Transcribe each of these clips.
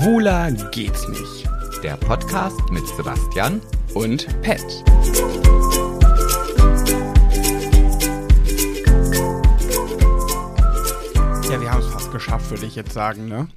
Schwuler geht's nicht. Der Podcast mit Sebastian Und Pet. Ja, wir haben es fast geschafft, würde ich jetzt sagen, ne?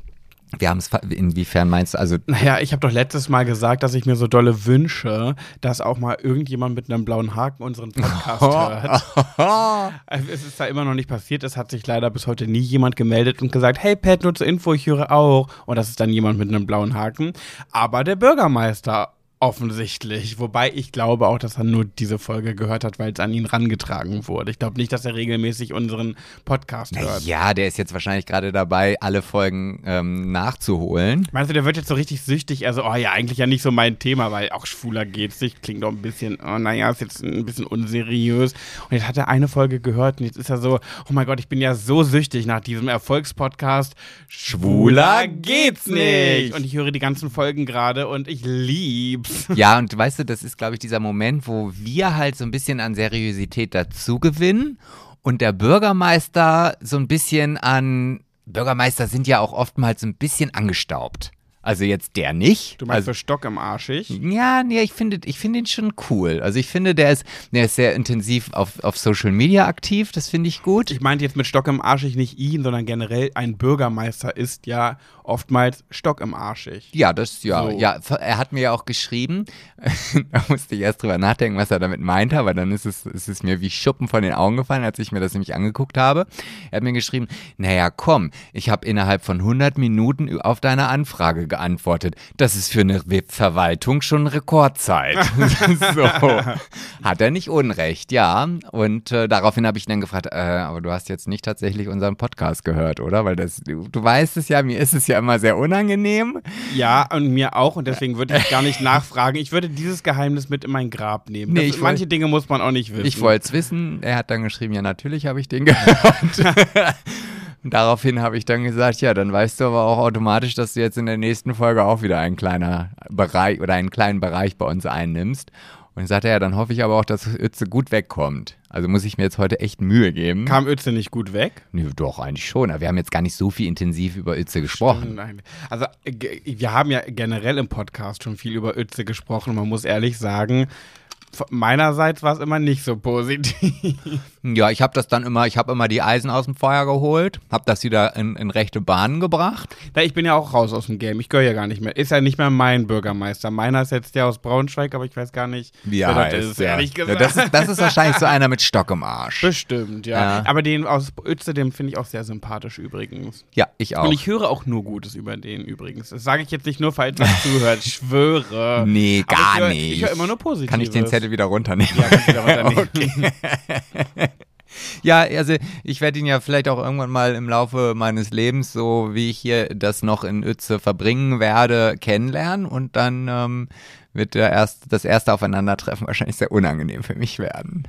Wir haben es, inwiefern meinst du, also Naja, ich habe doch letztes Mal gesagt, dass ich mir so dolle wünsche, dass auch mal irgendjemand mit einem blauen Haken unseren Podcast hört. Also, Es ist da immer noch nicht passiert. Es hat sich leider bis heute nie jemand gemeldet und gesagt, hey Pat, nur zur Info, ich höre auch. Und das ist dann jemand mit einem blauen Haken. Aber der Bürgermeister offensichtlich. Wobei ich glaube auch, dass er nur diese Folge gehört hat, weil es an ihn rangetragen wurde. Ich glaube nicht, dass er regelmäßig unseren Podcast hört. ja, der ist jetzt wahrscheinlich gerade dabei, alle Folgen ähm, nachzuholen. Meinst du, der wird jetzt so richtig süchtig? Also, oh ja, eigentlich ja nicht so mein Thema, weil auch schwuler geht's nicht. Klingt doch ein bisschen, oh naja, ist jetzt ein bisschen unseriös. Und jetzt hat er eine Folge gehört und jetzt ist er so, oh mein Gott, ich bin ja so süchtig nach diesem Erfolgspodcast. Schwuler geht's nicht! Und ich höre die ganzen Folgen gerade und ich lieb's. Ja, und weißt du, das ist, glaube ich, dieser Moment, wo wir halt so ein bisschen an Seriosität dazu gewinnen und der Bürgermeister so ein bisschen an. Bürgermeister sind ja auch oftmals ein bisschen angestaubt. Also jetzt der nicht. Du meinst also, für Stock im Arschig? Ja, nee, ich finde ich finde ihn schon cool. Also ich finde, der ist, der ist sehr intensiv auf, auf Social Media aktiv, das finde ich gut. Ich meinte jetzt mit Stock im Arschig nicht ihn, sondern generell ein Bürgermeister ist ja oftmals Stock im Arschig. Ja, das, ja, So. ja. Er hat mir ja auch geschrieben, da musste ich erst drüber nachdenken, was er damit meinte, aber dann ist es, ist es mir wie Schuppen von den Augen gefallen, als ich mir das nämlich angeguckt habe. Er hat mir geschrieben, naja, komm, ich habe innerhalb von 100 Minuten auf deine Anfrage geantwortet. Das ist für eine Verwaltung schon Rekordzeit. so. Hat er nicht unrecht, ja. Und äh, daraufhin habe ich dann gefragt, äh, aber du hast jetzt nicht tatsächlich unseren Podcast gehört, oder? Weil das, du, du weißt es ja, mir ist es ja immer sehr unangenehm. Ja, und mir auch. Und deswegen würde ich gar nicht nachfragen. Ich würde dieses Geheimnis mit in mein Grab nehmen. Nee, Das, manche wollt- Dinge muss man auch nicht wissen. Ich wollte es wissen. Er hat dann geschrieben, ja, natürlich habe ich den gehört. Und Daraufhin habe ich dann gesagt, ja, dann weißt du aber auch automatisch, dass du jetzt in der nächsten Folge auch wieder einen kleiner Bereich oder einen kleinen Bereich bei uns einnimmst. Und dann sagte er, ja, dann hoffe ich aber auch, dass Ötze gut wegkommt. Also muss ich mir jetzt heute echt Mühe geben. Kam Ötze nicht gut weg? Nee, doch, eigentlich schon. Aber wir haben jetzt gar nicht so viel intensiv über Ötze gesprochen. Nein. Also, äh, wir haben ja generell im Podcast schon viel über Ötze gesprochen. Und man muss ehrlich sagen, meinerseits war es immer nicht so positiv. Ja, ich habe das dann immer, ich habe immer die Eisen aus dem Feuer geholt, habe das wieder in, in rechte Bahnen gebracht. Na, ich bin ja auch raus aus dem Game. Ich gehöre ja gar nicht mehr. Ist ja nicht mehr mein Bürgermeister. Meiner ist jetzt der aus Braunschweig, aber ich weiß gar nicht, Wie er das heißt, ist, ja. ehrlich Ja, gesagt. das, ist, das ist wahrscheinlich so einer mit Stock im Arsch. Bestimmt, ja. Ja. Aber den aus Ötze, den finde ich auch sehr sympathisch übrigens. Ja, ich auch. Und ich höre auch nur Gutes über den übrigens. Das sage ich jetzt nicht nur, falls er zuhört. Ich schwöre. Nee, Aber gar ich höre, nicht. Ich höre immer nur Positives. Kann ich den Zettel wieder runternehmen? Ja, wieder runternehmen. Ja, also ich werde ihn ja vielleicht auch irgendwann mal im Laufe meines Lebens, so wie ich hier das noch in Uetze verbringen werde, kennenlernen und dann ähm, wird der erst, das erste Aufeinandertreffen wahrscheinlich sehr unangenehm für mich werden.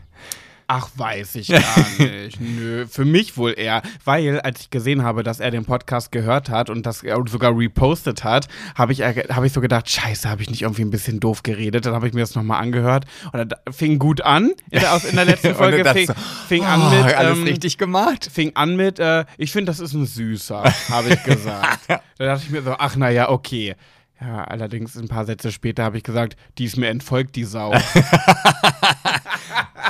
Ach, weiß ich gar nicht. Nö, für mich wohl eher. Weil, als ich gesehen habe, dass er den Podcast gehört hat und das er sogar repostet hat, habe ich, äh, hab ich so gedacht, scheiße, habe ich nicht irgendwie ein bisschen doof geredet. Dann habe ich mir das nochmal angehört und dann fing gut an. In der, aus- in der letzten Folge fing, so, fing an Oh, mit... alles ähm, richtig gemacht. fing an mit, äh, ich finde, das ist ein Süßer, habe ich gesagt. da dachte ich mir so, ach naja, okay. Ja, allerdings ein paar Sätze später habe ich gesagt, die ist mir entfolgt, die Sau.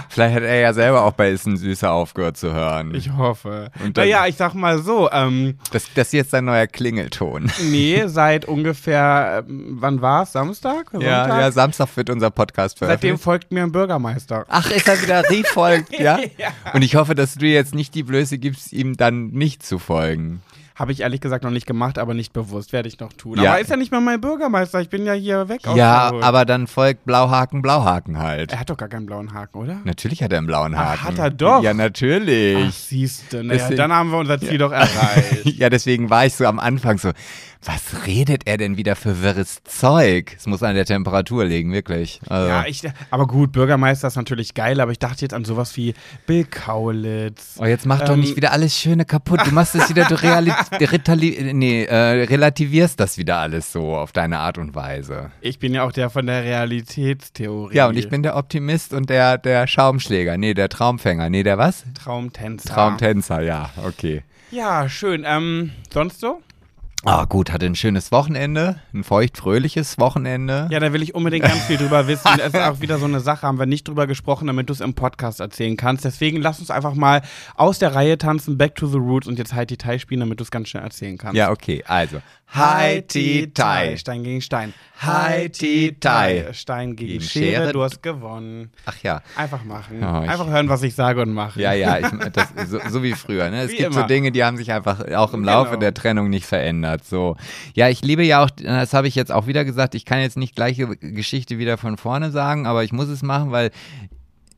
Vielleicht hat er ja selber auch bei Ist ein Süßer aufgehört zu hören. Ich hoffe. Und dann- naja, ich sag mal so, ähm, das, das ist jetzt sein neuer Klingelton. nee, seit ungefähr, ähm, wann war's? Samstag? Ja, Sonntag? ja, Samstag wird unser Podcast Seitdem veröffentlicht. folgt mir ein Bürgermeister. Ach, ist er wieder refolgt, ja? Und ich hoffe, dass du jetzt nicht die Blöße gibst, ihm dann nicht zu folgen. Habe ich ehrlich gesagt noch nicht gemacht, aber nicht bewusst. Werde ich noch tun. Ja. Aber ist ja nicht mal mein Bürgermeister. Ich bin ja hier weg. Ja, aber dann folgt Blauhaken, Blauhaken halt. Er hat doch gar keinen blauen Haken, oder? Natürlich hat er einen blauen Ach, Haken. hat er doch? Ja, Ach, natürlich. siehste. Naja, dann haben wir unser Ziel doch erreicht. ja, deswegen war ich so am Anfang so, was redet er denn wieder für wirres Zeug? Es muss an der Temperatur liegen, wirklich. Also, Ja, ich, aber gut, Bürgermeister ist natürlich geil, aber ich dachte jetzt an sowas wie Bill Kaulitz. Oh, jetzt mach doch Ähm, nicht wieder alles Schöne kaputt. Du machst es wieder, du reali retali nee, äh, relativierst das wieder alles so auf deine Art und Weise. Ich bin ja auch der von der Realitätstheorie. Ja, und ich bin der Optimist und der, der Schaumschläger. Nee, der Traumfänger. Nee, der was? Traumtänzer. Traumtänzer, ja, okay. Ja, schön. Ähm, sonst so? Ah, gut, hatte ein schönes Wochenende, ein feucht-fröhliches Wochenende. Ja, da will ich unbedingt ganz viel drüber wissen. Das ist auch wieder so eine Sache, haben wir nicht drüber gesprochen, damit du es im Podcast erzählen kannst. Deswegen lass uns einfach mal aus der Reihe tanzen, back to the roots und jetzt halt die Tai spielen, damit du es ganz schnell erzählen kannst. Ja, okay, also. Hi, Ti, Tai. Stein gegen Stein. Hi, Ti, Tai. Stein gegen, Gegen Schere, Schere. du hast gewonnen. Ach ja. Einfach machen. Oh, Einfach hören, was ich sage und machen. Ja, ja, ich, das, so, so wie früher. Ne? Es Wie gibt so immer. Dinge, die haben sich einfach auch im Laufe Genau. der Trennung nicht verändert. So, ja, ich liebe ja auch, das habe ich jetzt auch wieder gesagt. Ich kann jetzt nicht gleiche Geschichte wieder von vorne sagen, aber ich muss es machen, weil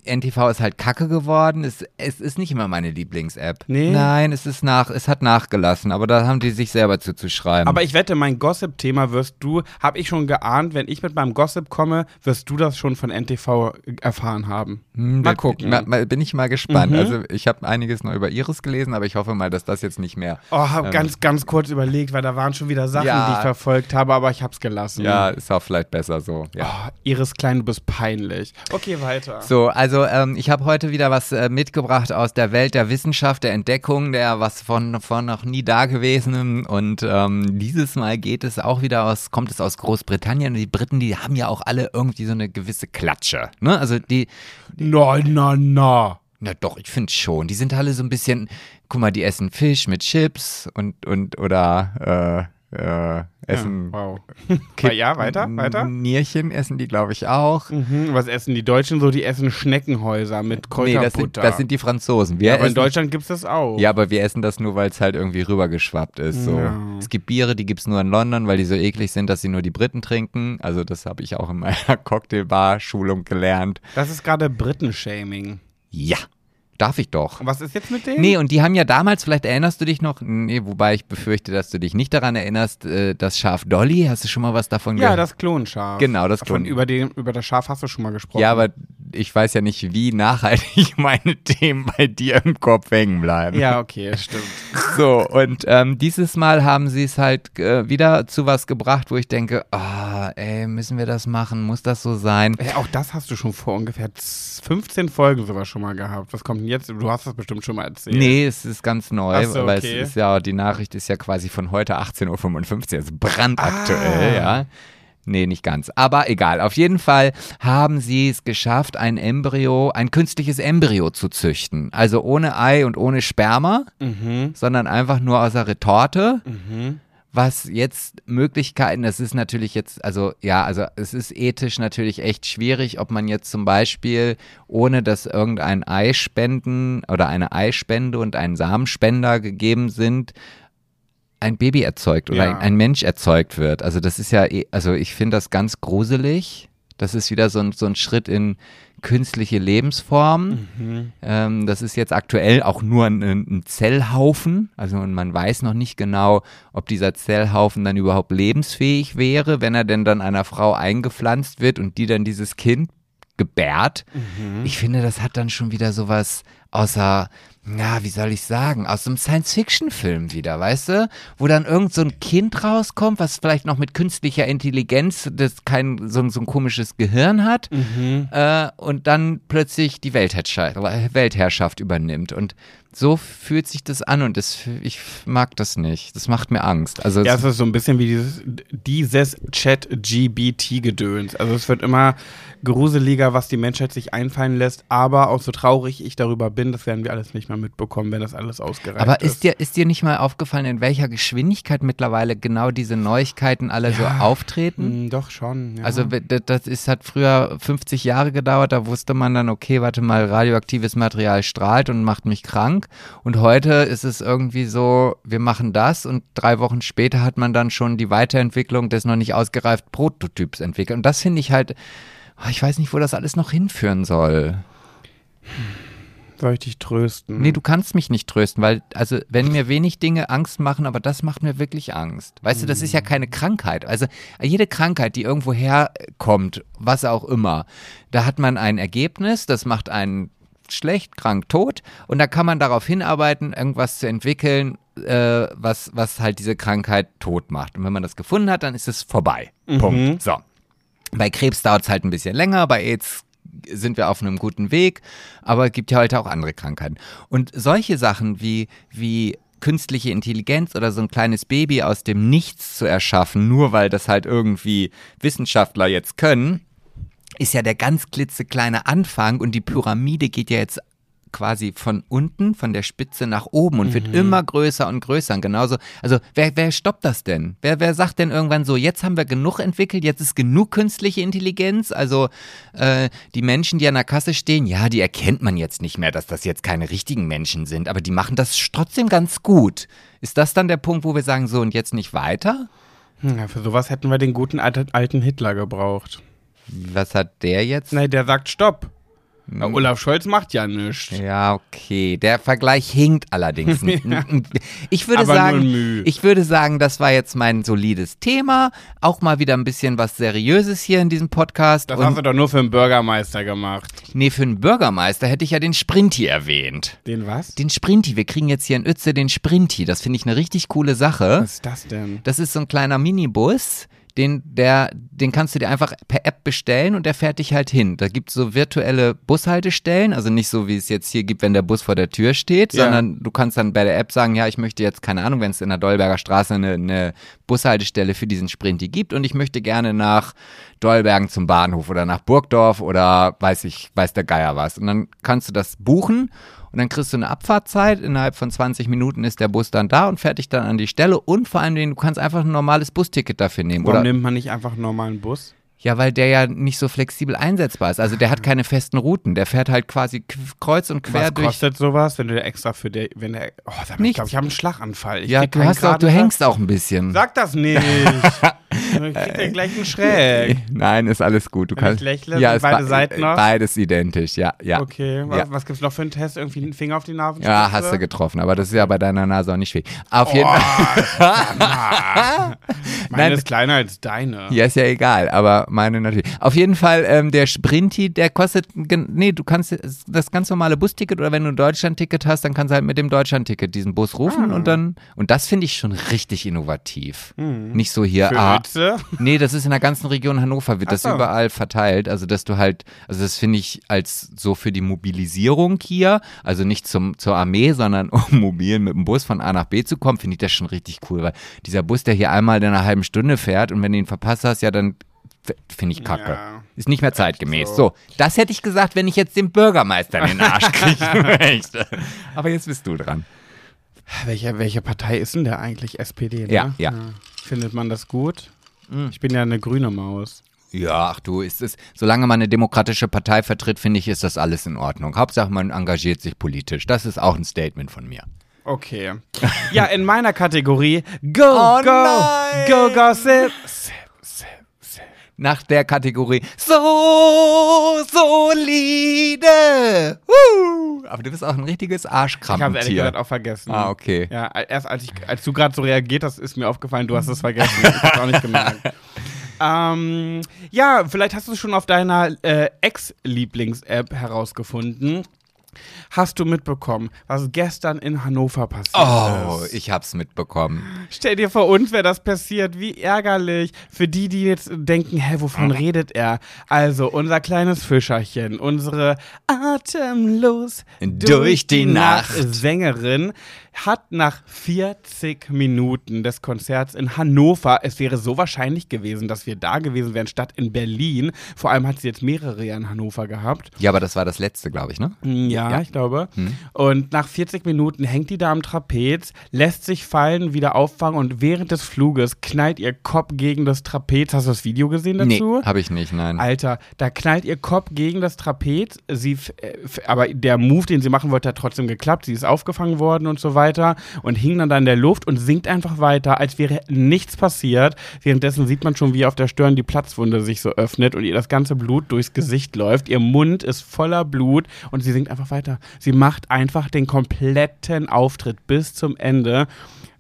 NTV ist halt Kacke geworden. Es, es ist nicht immer meine Lieblings-App. Nee? Nein, es ist nach, es hat nachgelassen, aber da haben die sich selber zuzuschreiben. Aber ich wette, mein Gossip-Thema wirst du, habe ich schon geahnt, wenn ich mit meinem Gossip komme, wirst du das schon von NTV erfahren haben. Hm, mal gucken. Ma, ma, bin ich mal gespannt. Mhm. Also ich habe einiges noch über Iris gelesen, aber ich hoffe mal, dass das jetzt nicht mehr. Oh, hab Ähm. ganz, ganz kurz überlegt, weil da waren schon wieder Sachen, Ja. die ich verfolgt habe, aber ich hab's gelassen. Ja, ist auch vielleicht besser so. Ja. Oh, Iris Klein, du bist peinlich. Okay, weiter. So, also ähm, ich habe heute wieder was äh, mitgebracht aus der Welt der Wissenschaft, der Entdeckung, der was von, von noch nie dagewesenem. Und ähm, dieses Mal geht es auch wieder aus, kommt es aus Großbritannien. Und die Briten, die haben ja auch alle irgendwie so eine gewisse Klatsche. Ne? Also die, Na, na, na. na doch, ich finde schon. Die sind alle so ein bisschen, guck mal, die essen Fisch mit Chips und, und oder äh, äh, essen. Ja, wow. ja, weiter, weiter. Nierchen essen die, glaube ich, auch. Mhm, was essen die Deutschen so? Die essen Schneckenhäuser mit Nee, das sind, Kräuterbutter. das sind die Franzosen. Wir ja, aber in Deutschland gibt's das auch. Ja, aber wir essen das nur, weil es halt irgendwie rübergeschwappt ist. So. Ja. Es gibt Biere, die gibt's nur in London, weil die so eklig sind, dass sie nur die Briten trinken. Also das habe ich auch in meiner Cocktailbar-Schulung gelernt. Das ist gerade Briten-Shaming. Ja, darf ich doch. Was ist jetzt mit denen? Nee, und die haben ja damals, vielleicht erinnerst du dich noch, nee, wobei ich befürchte, dass du dich nicht daran erinnerst, äh, das Schaf Dolly, hast du schon mal was davon ja, gehört? das Klonschaf. Genau, das Von Klon- über, den, über das Schaf hast du schon mal gesprochen. Ja, aber ich weiß ja nicht, wie nachhaltig meine Themen bei dir im Kopf hängen bleiben. Ja, okay, stimmt. So, und ähm, dieses Mal haben sie es halt äh, wieder zu was gebracht, wo ich denke, ah, ey, müssen wir das machen? Muss das so sein? Ey, auch das hast du schon vor ungefähr z- 15 Folgen sowas schon mal gehabt. Was kommt denn jetzt? Du hast das bestimmt schon mal erzählt. Nee, es ist ganz neu, so, weil okay. es ist ja, die Nachricht ist ja quasi von heute 18.55 Uhr, also brandaktuell, Ah. ja. Nee, nicht ganz. Aber egal. Auf jeden Fall haben sie es geschafft, ein Embryo, ein künstliches Embryo zu züchten. Also ohne Ei und ohne Sperma, Mhm. sondern einfach nur aus der Retorte. Mhm. Was jetzt Möglichkeiten, das ist natürlich jetzt, also ja, also es ist ethisch natürlich echt schwierig, ob man jetzt zum Beispiel, ohne dass irgendein Eispenden oder eine Eispende und ein Samenspender gegeben sind, ein Baby erzeugt oder Ja. ein, ein Mensch erzeugt wird. Also das ist ja, eh- also ich finde das ganz gruselig. Das ist wieder so ein, so ein Schritt in künstliche Lebensformen. Mhm. Ähm, das ist jetzt aktuell auch nur ein, ein Zellhaufen. Also man weiß noch nicht genau, ob dieser Zellhaufen dann überhaupt lebensfähig wäre, wenn er denn dann einer Frau eingepflanzt wird und die dann dieses Kind gebärt. Mhm. Ich finde, das hat dann schon wieder sowas außer, na, wie soll ich sagen, aus einem Science-Fiction-Film wieder, weißt du? Wo dann irgend so ein Kind rauskommt, was vielleicht noch mit künstlicher Intelligenz, das kein, so, ein- so ein komisches Gehirn hat Mhm. äh, und dann plötzlich die Weltherrschaft, Weltherrschaft übernimmt. Und so fühlt sich das an und das, ich mag das nicht. Das macht mir Angst. Also Ja, es ist so ein bisschen wie dieses, dieses Chat-GBT-Gedöns. Also es wird immer gruseliger, was die Menschheit sich einfallen lässt, aber auch so traurig ich darüber bin, das werden wir alles nicht mehr mitbekommen, wenn das alles ausgereift aber ist. ist dir, ist dir nicht mal aufgefallen, in welcher Geschwindigkeit mittlerweile genau diese Neuigkeiten alle so Ja. auftreten? Mm, doch schon, ja. Also das ist, hat früher 50 Jahre gedauert, da wusste man dann, okay, warte mal, radioaktives Material strahlt und macht mich krank. Und heute ist es irgendwie so, wir machen das und drei Wochen später hat man dann schon die Weiterentwicklung des noch nicht ausgereiften Prototyps entwickelt. Und das finde ich halt, ich weiß nicht, wo das alles noch hinführen soll. Soll ich dich trösten? Nee, du kannst mich nicht trösten, weil, also, wenn mir wenig Dinge Angst machen, aber das macht mir wirklich Angst. Weißt du, das ist ja keine Krankheit. Also, jede Krankheit, die irgendwo herkommt, was auch immer, da hat man ein Ergebnis, das macht einen schlecht, krank, tot und da kann man darauf hinarbeiten, irgendwas zu entwickeln, äh, was, was halt diese Krankheit tot macht. Und wenn man das gefunden hat, dann ist es vorbei. Punkt. So. Bei Krebs dauert es halt ein bisschen länger, bei AIDS sind wir auf einem guten Weg, aber es gibt ja heute auch andere Krankheiten. Und solche Sachen wie, wie künstliche Intelligenz oder so ein kleines Baby aus dem Nichts zu erschaffen, nur weil das halt irgendwie Wissenschaftler jetzt können, ist ja der ganz klitzekleine Anfang und die Pyramide geht ja jetzt quasi von unten, von der Spitze nach oben und wird immer größer und größer. Und genauso, also wer, wer stoppt das denn? Wer, wer sagt denn irgendwann so, jetzt haben wir genug entwickelt, jetzt ist genug künstliche Intelligenz? Also äh, die Menschen, die an der Kasse stehen, ja, die erkennt man jetzt nicht mehr, dass das jetzt keine richtigen Menschen sind, aber die machen das trotzdem ganz gut. Ist das dann der Punkt, wo wir sagen, so und jetzt nicht weiter? Hm, Ja, für sowas hätten wir den guten alten Hitler gebraucht. Was hat der jetzt? Nein, der sagt Stopp. Hm. Ja, Olaf Scholz macht ja nichts. Ja, okay. Der Vergleich hinkt allerdings. Ich würde Aber sagen, ich würde sagen, das war jetzt mein solides Thema. Auch mal wieder ein bisschen was Seriöses hier in diesem Podcast. Das Und hast du doch nur für einen Bürgermeister gemacht. nee, für einen Bürgermeister hätte ich ja den Sprinti erwähnt. Den was? Den Sprinti. Wir kriegen jetzt hier in Uetze den Sprinti. Das finde ich eine richtig coole Sache. Was ist das denn? Das ist so ein kleiner Minibus, den, der, den kannst du dir einfach per App bestellen und der fährt dich halt hin. Da gibt es so virtuelle Bushaltestellen, also nicht so, wie es jetzt hier gibt, wenn der Bus vor der Tür steht, Ja. sondern du kannst dann bei der App sagen, ja, ich möchte jetzt, keine Ahnung, wenn es in der Dolberger Straße eine, eine Bushaltestelle für diesen Sprinti gibt und ich möchte gerne nach Dolbergen zum Bahnhof oder nach Burgdorf oder weiß ich, weiß der Geier was. Und dann kannst du das buchen und dann kriegst du eine Abfahrtzeit. Innerhalb von 20 Minuten ist der Bus dann da und fährt dich dann an die Stelle. Und vor allem, du kannst einfach ein normales Busticket dafür nehmen. Warum Oder, nimmt man nicht einfach einen normalen Bus? ja, weil der ja nicht so flexibel einsetzbar ist. Also der hat keine festen Routen. Der fährt halt quasi kreuz und quer Was durch. kostet sowas, wenn du extra für der, wenn der, oh, mal, ich glaube, ich habe einen Schlaganfall. Ich Ja, du hast auch, du hängst auch ein bisschen. Sag das nicht. Kriegt er gleich einen Schräg. Nein, ist alles gut. Du Wenn kannst. lächle, ja, beide be- Seiten noch? Beides identisch, ja, ja. Okay, was, Ja. was gibt's noch für einen Test? Irgendwie einen Finger auf die Nase? Ja, hast du getroffen, aber das ist ja bei deiner Nase auch nicht schwierig. Auf jeden Oh, Fall. Meine Nein. ist kleiner als deine. Ja, ist ja egal, aber meine natürlich. Auf jeden Fall, ähm, der Sprinti, der kostet, nee, du kannst das ganz normale Busticket oder wenn du ein Deutschlandticket hast, dann kannst du halt mit dem Deutschlandticket diesen Bus rufen Ah. und dann, und das finde ich schon richtig innovativ. Nicht so hier, Hm. Für ah, Witze? Nee, das ist in der ganzen Region Hannover, wird Ach das so. überall verteilt. Also, dass du halt, also das finde ich als so für die Mobilisierung hier, also nicht zum, zur Armee, sondern um mobil mit dem Bus von A nach B zu kommen, finde ich das schon richtig cool, weil dieser Bus, der hier einmal in einer halben Stunde fährt und wenn du ihn verpasst hast, ja, dann finde ich kacke. Ja. Ist nicht mehr zeitgemäß. so. So. das hätte ich gesagt, wenn ich jetzt den Bürgermeister in den Arsch kriegen möchte. Aber jetzt bist du dran. Welche, welche Partei ist denn der eigentlich? SPD, ne? Ja, ja. Findet man das gut? Ich bin ja eine grüne Maus. Ja, ach du, ist es, solange man eine demokratische Partei vertritt, finde ich, ist das alles in Ordnung. Hauptsache, man engagiert sich politisch. Das ist auch ein Statement von mir. Okay. Ja, in meiner Kategorie Go, Oh Go, nein! Go, Gossip. Nach der Kategorie so solide. Woo! Aber du bist auch ein richtiges Ich habe ehrlich gesagt auch vergessen. Ah, okay. Ja, erst als, ich, als du gerade so reagiert hast, ist mir aufgefallen, du hast es vergessen. Ich hab's auch nicht gemerkt. ähm, ja, vielleicht hast du es schon auf deiner äh, Ex-Lieblings-App herausgefunden. Hast du mitbekommen, was gestern in Hannover passiert Oh, ist? ich hab's mitbekommen. Stell dir vor, uns wäre das passiert. Wie ärgerlich. Für die, die jetzt denken, hä, wovon redet er? Also, unser kleines Fischerchen, unsere atemlos Durch die Nacht. Sängerin hat nach 40 Minuten des Konzerts in Hannover, es wäre so wahrscheinlich gewesen, dass wir da gewesen wären, statt in Berlin. Vor allem hat sie jetzt mehrere ja in Hannover gehabt. Ja, aber das war das letzte, glaube ich, ne? Ja, Ja. ich glaube. Und nach 40 Minuten hängt die da am Trapez, lässt sich fallen, wieder auffangen und während des Fluges knallt ihr Kopf gegen das Trapez. Hast du das Video gesehen Nee, dazu? habe ich nicht, nein. Alter, da knallt ihr Kopf gegen das Trapez. Sie, äh, aber der Move, den sie machen wollte, hat trotzdem geklappt. Sie ist aufgefangen worden und so weiter und hing dann da in der Luft und sinkt einfach weiter, als wäre nichts passiert. Währenddessen sieht man schon, wie auf der Stirn die Platzwunde sich so öffnet und ihr das ganze Blut durchs Gesicht läuft. Ihr Mund ist voller Blut und sie singt einfach weiter. Sie macht einfach den kompletten Auftritt bis zum Ende.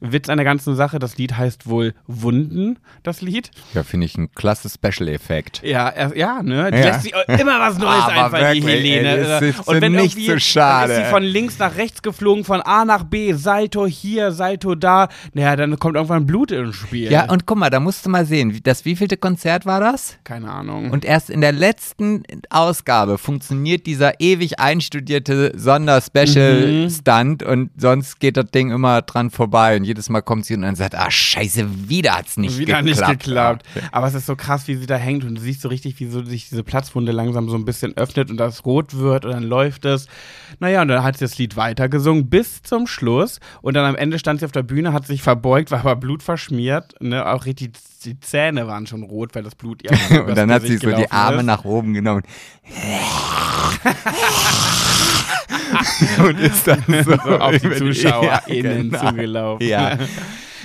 Witz an der ganzen Sache, das Lied heißt wohl Wunden, das Lied. Ja, finde ich ein klasse Special-Effekt. Ja, er, ja, ne? Die Ja. lässt sich immer was Neues Aber einfallen, die Helene. ey, das ist Und wenn nicht so schade. Dann ist sie von links nach rechts geflogen, von A nach B, Salto hier, Salto da. Naja, dann kommt irgendwann Blut ins Spiel. Ja, und guck mal, da musst du mal sehen, wie- das wievielte Konzert war das? Keine Ahnung. Und erst in der letzten Ausgabe funktioniert dieser ewig einstudierte Sonder-Special-Stunt und sonst geht das Ding immer dran vorbei und jedes Mal kommt sie und dann sagt, ah scheiße, wieder hat's nicht wieder geklappt. nicht geklappt. Aber es ist so krass, wie sie da hängt und du siehst so richtig, wie so sich diese Platzwunde langsam so ein bisschen öffnet und das rot wird und dann läuft es. Naja, und dann hat sie das Lied weitergesungen bis zum Schluss und dann am Ende stand sie auf der Bühne, hat sich verbeugt, war aber Blut verschmiert, ne? Auch richtig, die Zähne waren schon rot, weil das Blut ihr Und dann hat sie so die Arme ist. nach oben genommen. und ist dann so, so auf die ZuschauerInnen Ja, genau. zugelaufen. Ja.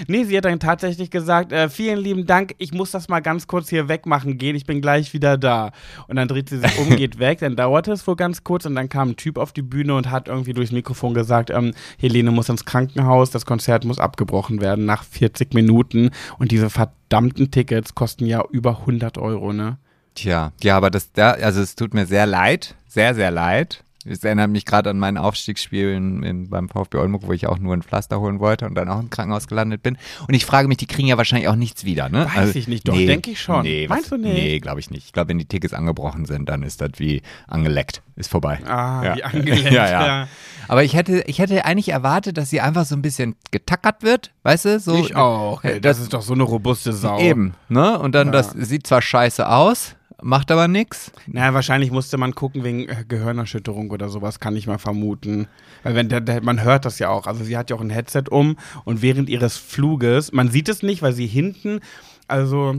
Nee, sie hat dann tatsächlich gesagt, äh, vielen lieben Dank, ich muss das mal ganz kurz hier wegmachen gehen, ich bin gleich wieder da. Und dann dreht sie sich um, geht weg, dann dauerte es wohl ganz kurz und dann kam ein Typ auf die Bühne und hat irgendwie durchs Mikrofon gesagt, ähm, Helene muss ins Krankenhaus, das Konzert muss abgebrochen werden nach 40 Minuten und diese verdammten Tickets kosten ja über 100 Euro, ne? Tja, ja, aber das, da, also es tut mir sehr leid, sehr, sehr leid. Es erinnert mich gerade an mein Aufstiegsspiel in, in, beim VfB Oldenburg, wo ich auch nur ein Pflaster holen wollte und dann auch im Krankenhaus gelandet bin. Und ich frage mich, die kriegen ja wahrscheinlich auch nichts wieder, ne? Weiß ich nicht, doch, denk ich schon. Nee, Meinst was, du nicht? Nee, glaube ich nicht. Ich glaube, wenn die Tickets angebrochen sind, dann ist das wie angeleckt. Ist vorbei. Ah, Ja. wie angelenkt. Ja, ja. Aber ich hätte, ich hätte eigentlich erwartet, dass sie einfach so ein bisschen getackert wird, weißt du? So, Ich auch. Äh, Ey, das ist doch so eine robuste Sau. Eben, ne? Und dann, das sieht zwar scheiße aus, macht aber nix. Naja, wahrscheinlich musste man gucken wegen äh, Gehirnerschütterung oder sowas, kann ich mal vermuten. Weil wenn der, der, man hört das ja auch. Also sie hat ja auch ein Headset um und während ihres Fluges, man sieht es nicht, weil sie hinten, also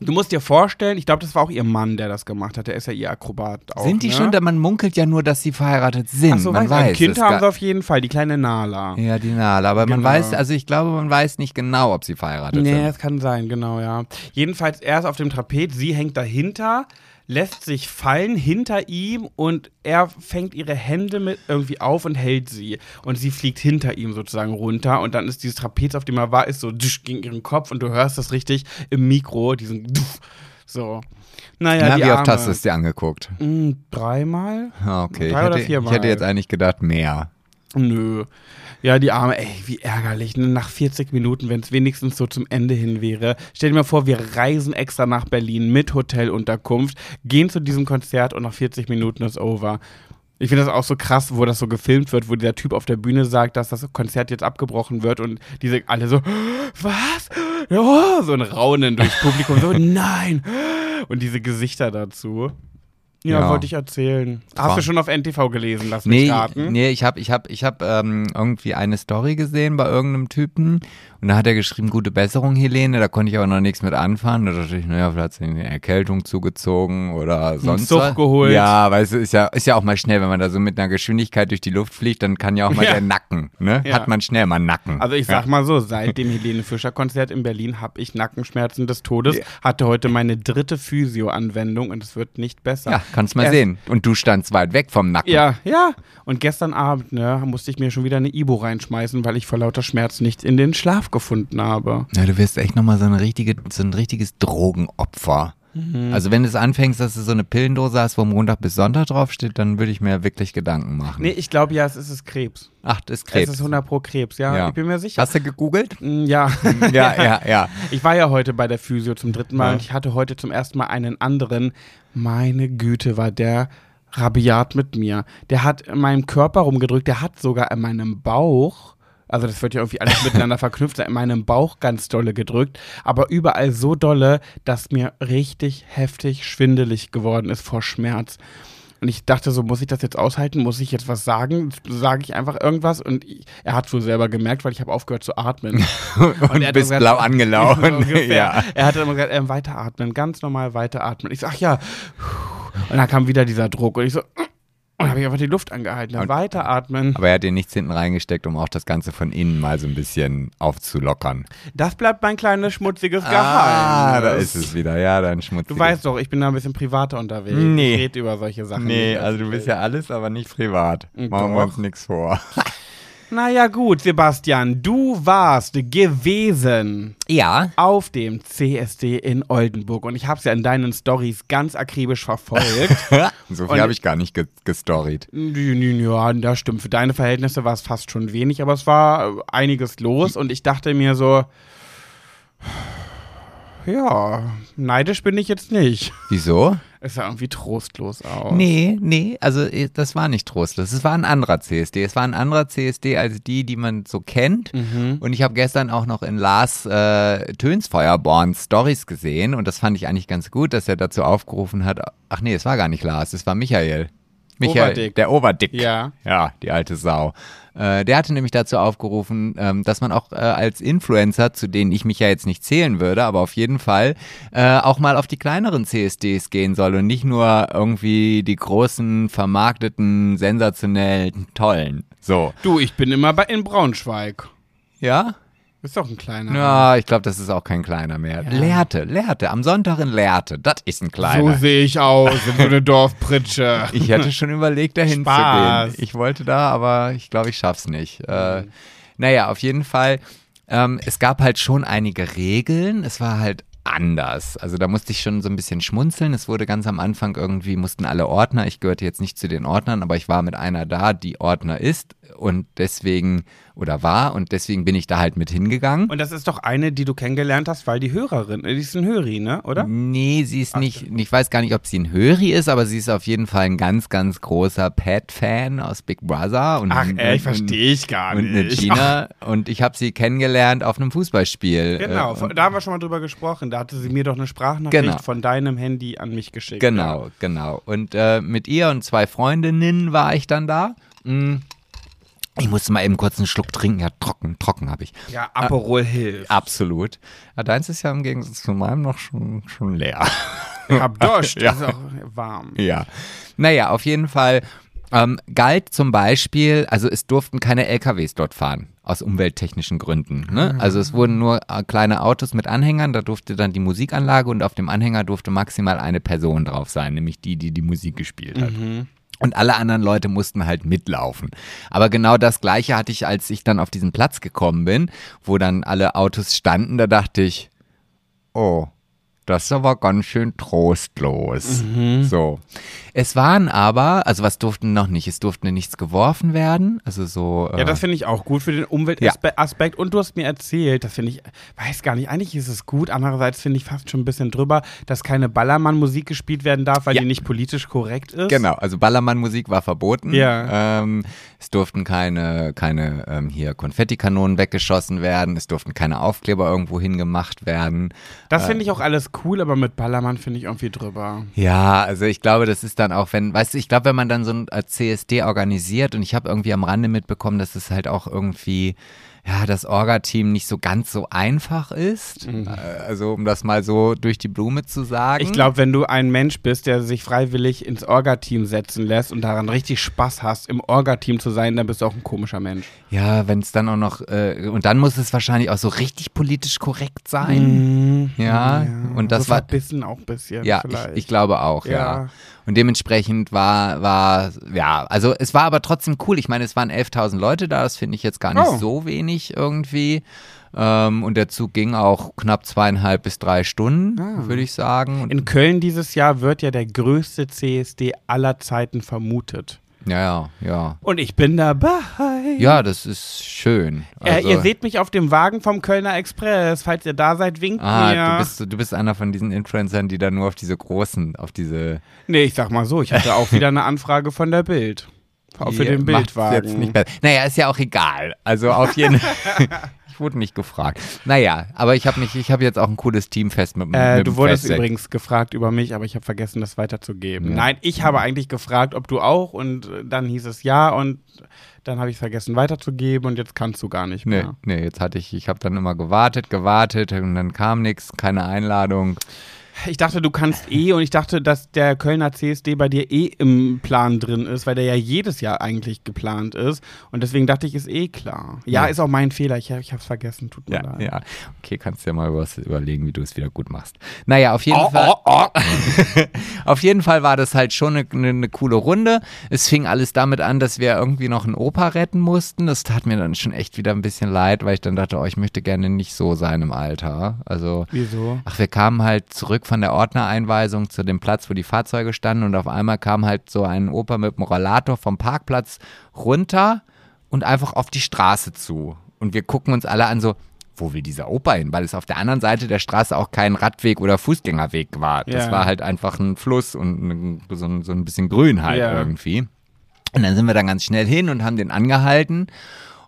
du musst dir vorstellen, ich glaube, das war auch ihr Mann, der das gemacht hat. Der ist ja ihr Akrobat auch. sind die ne? schon da? Man munkelt ja nur, dass sie verheiratet sind. Ach so, man weiß, ein Kind haben sie auf jeden Fall, die kleine Nala. Ja, die Nala. Aber man Genau. weiß, also ich glaube, man weiß nicht genau, ob sie verheiratet Nee, sind. das kann sein, genau, ja. Jedenfalls, er ist auf dem Trapez, sie hängt dahinter, lässt sich fallen hinter ihm und er fängt ihre Hände mit irgendwie auf und hält sie. Und sie fliegt hinter ihm sozusagen runter und dann ist dieses Trapez, auf dem er war, ist so gegen ihren Kopf und du hörst das richtig im Mikro, diesen so. Naja, Na, die wie oft Arme. hast du es dir angeguckt? Mm, Dreimal? Ah, Okay, ich Drei oder hätte, ich viermal. hätte jetzt eigentlich gedacht, mehr. Nö. Ja, die Arme, ey, wie ärgerlich. Ne? Nach 40 Minuten, wenn es wenigstens so zum Ende hin wäre. Stell dir mal vor, wir reisen extra nach Berlin mit Hotelunterkunft, gehen zu diesem Konzert und nach 40 Minuten ist over. Ich finde das auch so krass, wo das so gefilmt wird, wo der Typ auf der Bühne sagt, dass das Konzert jetzt abgebrochen wird und diese alle so, was? Oh, so ein Raunen durchs Publikum, so, nein. Und diese Gesichter dazu. Ja, Ja. wollte ich erzählen. Hast War- du schon auf NTV gelesen, lass mich Nee, raten? nee, ich habe ich hab, ich hab, ähm, irgendwie eine Story gesehen bei irgendeinem Typen und da hat er geschrieben, gute Besserung, Helene, da konnte ich aber noch nichts mit anfangen. Da dachte ich, naja, vielleicht hat sie eine Erkältung zugezogen oder sonst was. geholt. Ja, weißt du, ist ja, ist ja auch mal schnell, wenn man da so mit einer Geschwindigkeit durch die Luft fliegt, dann kann ja auch mal Ja. der Nacken, ne? Ja. Hat man schnell mal Nacken. Also ich sag ja. mal so, seit dem Helene Fischer Konzert in Berlin habe ich Nackenschmerzen des Todes, hatte heute meine dritte Physio-Anwendung und es wird nicht besser. Ja, kannst mal Erst- sehen. Und du standst weit weg vom Nacken. Ja, ja. Und gestern Abend, ne, musste ich mir schon wieder eine Ibo reinschmeißen, weil ich vor lauter Schmerz nicht in den Schlaf gefunden habe. Ja, du wirst echt nochmal so, eine richtige, so ein richtiges Drogenopfer. Mhm. Also wenn du es anfängst, dass du so eine Pillendose hast, wo Montag bis Sonntag draufsteht, dann würde ich mir wirklich Gedanken machen. Nee, ich glaube ja, es ist es Krebs. Ach, das ist Krebs. Es ist 100 pro Krebs, ja, Ja. ich bin mir sicher. Hast du gegoogelt? Mm, Ja. ja, ja, ja. Ich war ja heute bei der Physio zum dritten Mal Ja. und ich hatte heute zum ersten Mal einen anderen. Meine Güte, war der rabiat mit mir. Der hat in meinem Körper rumgedrückt, der hat sogar in meinem Bauch, also das wird ja irgendwie alles miteinander verknüpft, in meinem Bauch ganz dolle gedrückt, aber überall so dolle, dass mir richtig heftig schwindelig geworden ist vor Schmerz. Und ich dachte so, muss ich das jetzt aushalten? Muss ich jetzt was sagen? Sage ich einfach irgendwas? Und ich, er hat wohl selber gemerkt, weil ich habe aufgehört zu atmen. Und, er hat bist gesagt- blau angelaufen. Ja. Er hat immer gesagt, ähm, weiteratmen, ganz normal weiteratmen. Ich sag ja. Und dann kam wieder dieser Druck und ich so. Und habe ich einfach die Luft angehalten. Dann Und- weiteratmen. Aber er hat dir nichts hinten reingesteckt, um auch das Ganze von innen mal so ein bisschen aufzulockern. Das bleibt mein kleines schmutziges Geheimnis. Ah, da ist es wieder. Ja, dann schmutzig. Du weißt doch, ich bin da ein bisschen privater unterwegs. Nee. Ich rede über solche Sachen. Nee, also du bist ja alles, aber nicht privat. Machen wir uns nichts vor. Naja, gut, Sebastian, du warst gewesen Ja. auf dem CSD in Oldenburg und ich habe es ja in deinen Stories ganz akribisch verfolgt. so viel habe ich gar nicht ge gestoried. ja, das stimmt. Für deine Verhältnisse war es fast schon wenig, aber es war äh, einiges los und ich dachte mir so, ja, neidisch bin ich jetzt nicht. Wieso? Es sah irgendwie trostlos aus. Nee, nee, also eh, das war nicht trostlos. Es war ein anderer CSD. Es war ein anderer CSD als die, die man so kennt. Und ich habe gestern auch noch in Lars äh, Tönsfeuerborn Stories gesehen und das fand ich eigentlich ganz gut, dass er dazu aufgerufen hat. Ach nee, es war gar nicht Lars, es war Michael. Michael, Overdick. der Overdick. Ja. Ja, die alte Sau. Äh, der hatte nämlich dazu aufgerufen, ähm, dass man auch äh, als Influencer, zu denen ich mich ja jetzt nicht zählen würde, aber auf jeden Fall äh, auch mal auf die kleineren CSDs gehen soll und nicht nur irgendwie die großen, vermarkteten, sensationellen, tollen. So. Du, ich bin immer bei, in Braunschweig. Ja? Ist doch ein kleiner. Ja, ich glaube, das ist auch kein kleiner mehr. Lehrte, Lehrte, am Sonntag in Lehrte, das ist ein So kleiner. sehe ich aus, so eine Dorfpritsche. Ich hätte schon überlegt, dahin Spaß. zu gehen. Ich wollte da, aber ich glaube, ich schaff's nicht. Äh, naja, auf jeden Fall. Ähm, es gab halt schon einige Regeln. Es war halt anders. Also da musste ich schon so ein bisschen schmunzeln. Es wurde ganz am Anfang irgendwie, mussten alle Ordner, ich gehörte jetzt nicht zu den Ordnern, aber ich war mit einer da, die Ordner ist und deswegen, oder war, und deswegen bin ich da halt mit hingegangen. Und das ist doch eine, die du kennengelernt hast, weil die Hörerin, die ist ein Höri, ne? Oder? Nee, sie ist nicht, ich weiß gar nicht, ob sie ein Höri ist, aber sie ist auf jeden Fall ein ganz, ganz großer Pat-Fan aus Big Brother. Und, Ach, ey, verstehe ich gar Und eine nicht. Gina. Und ich habe sie kennengelernt auf einem Fußballspiel. Genau, Äh, von- und- da haben wir schon mal drüber gesprochen. Da hatte sie mir doch eine Sprachnachricht Genau. von deinem Handy an mich geschickt. Genau, genau. Und äh, mit ihr und zwei Freundinnen war ich dann da. Mm. Ich musste mal eben kurz einen Schluck trinken. Ja, trocken, trocken habe ich. Ja, Aperol hilft. Absolut. Ja, deins ist ja im Gegensatz zu meinem noch schon, schon leer. Ich hab Durst, Ja. ist auch warm. Ja. Naja, auf jeden Fall ähm, galt zum Beispiel, also es durften keine LKWs dort fahren, aus umwelttechnischen Gründen. Ne? Also es wurden nur äh, kleine Autos mit Anhängern, da durfte dann die Musikanlage und auf dem Anhänger durfte maximal eine Person drauf sein, nämlich die, die die Musik gespielt hat. Und alle anderen Leute mussten halt mitlaufen. Aber genau das Gleiche hatte ich, als ich dann auf diesen Platz gekommen bin, wo dann alle Autos standen, da dachte ich, oh, das ist aber ganz schön trostlos. Mhm. So. Es waren aber, also was durften noch nicht? Es durfte nichts geworfen werden. Also so. Ja, äh, das finde ich auch gut für den Umweltaspekt. Und du hast mir erzählt, das finde ich, weiß gar nicht, eigentlich ist es gut. Andererseits finde ich fast schon ein bisschen drüber, dass keine Ballermann-Musik gespielt werden darf, weil Ja. die nicht politisch korrekt ist. Genau, also Ballermann-Musik war verboten. Ja. Ähm, es durften keine, keine ähm, hier Konfettikanonen weggeschossen werden. Es durften keine Aufkleber irgendwo hingemacht werden. Das finde ich auch alles cool, aber mit Ballermann finde ich irgendwie drüber. Ja, also ich glaube, das ist dann auch, wenn, weißt du, ich glaube, wenn man dann so ein äh, CSD organisiert und ich habe irgendwie am Rande mitbekommen, dass es halt auch irgendwie, ja, das Orga-Team nicht so ganz so einfach ist. Äh, Also um das mal so durch die Blume zu sagen. Ich glaube, wenn du ein Mensch bist, der sich freiwillig ins Orga-Team setzen lässt und daran richtig Spaß hast, im Orga-Team zu sein, dann bist du auch ein komischer Mensch. Ja, wenn es dann auch noch, äh, und dann muss es wahrscheinlich auch so richtig politisch korrekt sein. Ja, und das so war- verbissen auch ein bisschen Ja, vielleicht. ich, ich glaube auch, ja. Ja. Und dementsprechend war, war, ja, also es war aber trotzdem cool. Ich meine, es waren 11.000 Leute da, das finde ich jetzt gar nicht Oh. so wenig irgendwie. Ähm, und der Zug ging auch knapp zweieinhalb bis drei Stunden, Ah. würde ich sagen. Und, In Köln dieses Jahr wird ja der größte CSD aller Zeiten vermutet. Ja, ja, ja. Und ich bin dabei. Ja, das ist schön. Also, äh, ihr seht mich auf dem Wagen vom Kölner Express. Falls ihr da seid, winkt Ah, mir. du bist, du bist einer von diesen Influencern, die da nur auf diese großen, auf diese nee, ich sag mal so, ich hatte auch wieder eine Anfrage von der Bild. Für den Bildwagen. Jetzt nicht besser. Naja, ist ja auch egal. Also auf jeden Ich wurde nicht gefragt. Naja, aber ich habe mich, ich habe jetzt auch ein cooles Teamfest mit, Äh, mit du wurdest Festsekt. übrigens gefragt über mich, aber ich habe vergessen, das weiterzugeben. Ja. Nein, ich habe eigentlich gefragt, ob du auch und äh, dann hieß es ja und dann habe ich vergessen weiterzugeben und jetzt kannst du gar nicht Nee, mehr. nee, jetzt hatte ich, ich habe dann immer gewartet, gewartet und dann kam nichts, keine Einladung. Ich dachte, du kannst eh und ich dachte, dass der Kölner CSD bei dir eh im Plan drin ist, weil der ja jedes Jahr eigentlich geplant ist. Und deswegen dachte ich, ist eh klar. Ja, Ja. ist auch mein Fehler. Ich, ich hab's vergessen. Tut mir Ja, leid. ja. Okay, kannst dir mal was überlegen, wie du es wieder gut machst. Naja, auf jeden Oh, Fall. oh, oh. Auf jeden Fall war das halt schon eine, eine, eine coole Runde. Es fing alles damit an, dass wir irgendwie noch einen Opa retten mussten. Das tat mir dann schon echt wieder ein bisschen leid, weil ich dann dachte, oh, ich möchte gerne nicht so sein im Alter. Also, Wieso? ach, wir kamen halt zurück von der Ordnereinweisung zu dem Platz, wo die Fahrzeuge standen und auf einmal kam halt so ein Opa mit dem Rollator vom Parkplatz runter und einfach auf die Straße zu. Und wir gucken uns alle an so, wo will dieser Opa hin? Weil es auf der anderen Seite der Straße auch kein Radweg oder Fußgängerweg war. Das Ja. war halt einfach ein Fluss und so, ein, so ein bisschen grün halt Ja. irgendwie. Und dann sind wir dann ganz schnell hin und haben den angehalten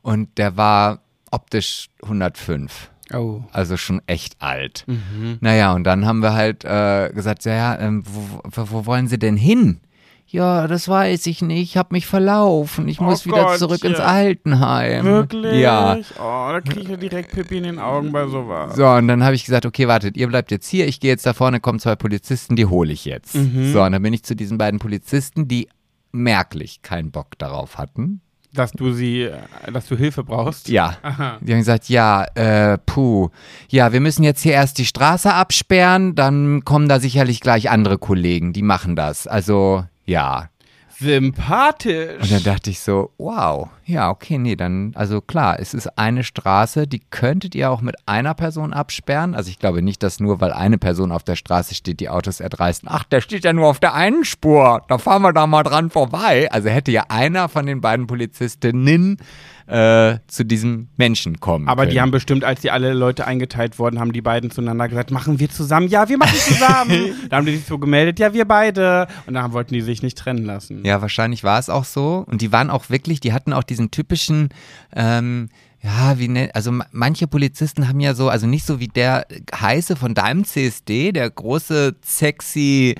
und der war optisch 105. Oh. Also schon echt alt. Mhm. Naja, und dann haben wir halt äh, gesagt, ja, ja ähm, wo, wo, wo wollen Sie denn hin? Ja, das weiß ich nicht. Ich habe mich verlaufen. Ich Oh muss wieder Gott, zurück ins ja. Altenheim. Wirklich? Ja. Oh, da kriege ich ja direkt Pippi in den Augen bei sowas. So, und dann habe ich gesagt, okay, wartet, ihr bleibt jetzt hier. Ich gehe jetzt da vorne, kommen zwei Polizisten, die hole ich jetzt. Mhm. So, und dann bin ich zu diesen beiden Polizisten, die merklich keinen Bock darauf hatten. Dass du sie, äh, dass du Hilfe brauchst. Ja. Aha. Die haben gesagt, ja, äh, puh, ja, wir müssen jetzt hier erst die Straße absperren, dann kommen da sicherlich gleich andere Kollegen, die machen das. Also, ja. Sympathisch. Und dann dachte ich so, wow, ja, okay, nee, dann, also klar, es ist eine Straße, die könntet ihr auch mit einer Person absperren. Also ich glaube nicht, dass nur weil eine Person auf der Straße steht, die Autos erdreisten. Ach, der steht ja nur auf der einen Spur, da fahren wir da mal dran vorbei. Also hätte ja einer von den beiden Polizistinnen äh, zu diesem Menschen kommen Aber können. die haben bestimmt, als die alle Leute eingeteilt wurden, haben die beiden zueinander gesagt, machen wir zusammen? Ja, wir machen zusammen. da haben die sich so gemeldet, ja, wir beide. Und dann wollten die sich nicht trennen lassen. Ja, wahrscheinlich war es auch so. Und die waren auch wirklich, die hatten auch diesen typischen, ähm, ja, wie ne, also ma- manche Polizisten haben ja so, also nicht so wie der heiße von deinem CSD, der große, sexy,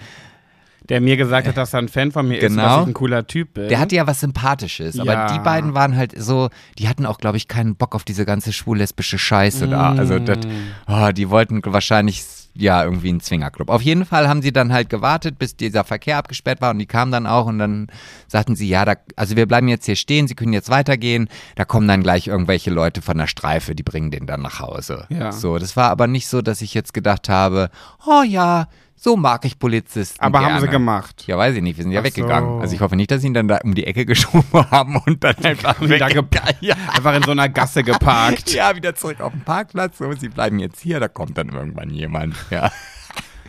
Der mir gesagt hat, dass er ein Fan von mir ist Genau. dass ich ein cooler Typ bin. der hatte ja was Sympathisches. Aber Ja. die beiden waren halt so, die hatten auch, glaube ich, keinen Bock auf diese ganze schwul-lesbische Scheiße da. Also das, oh, die wollten wahrscheinlich ja irgendwie einen Zwingerclub. Auf jeden Fall haben sie dann halt gewartet, bis dieser Verkehr abgesperrt war und die kamen dann auch und dann sagten sie, ja, da, also wir bleiben jetzt hier stehen, sie können jetzt weitergehen. Da kommen dann gleich irgendwelche Leute von der Streife, die bringen den dann nach Hause. Ja. So, das war aber nicht so, dass ich jetzt gedacht habe, oh ja, so mag ich Polizisten. Aber haben gerne. sie gemacht. Ja, weiß ich nicht. Wir sind ja Ach weggegangen. so. Also ich hoffe nicht, dass sie ihn dann da um die Ecke geschoben haben und dann einfach weggegangen. Ja. Einfach in so einer Gasse geparkt. ja, wieder zurück auf den Parkplatz. So, sie bleiben jetzt hier, da kommt dann irgendwann jemand. Ja.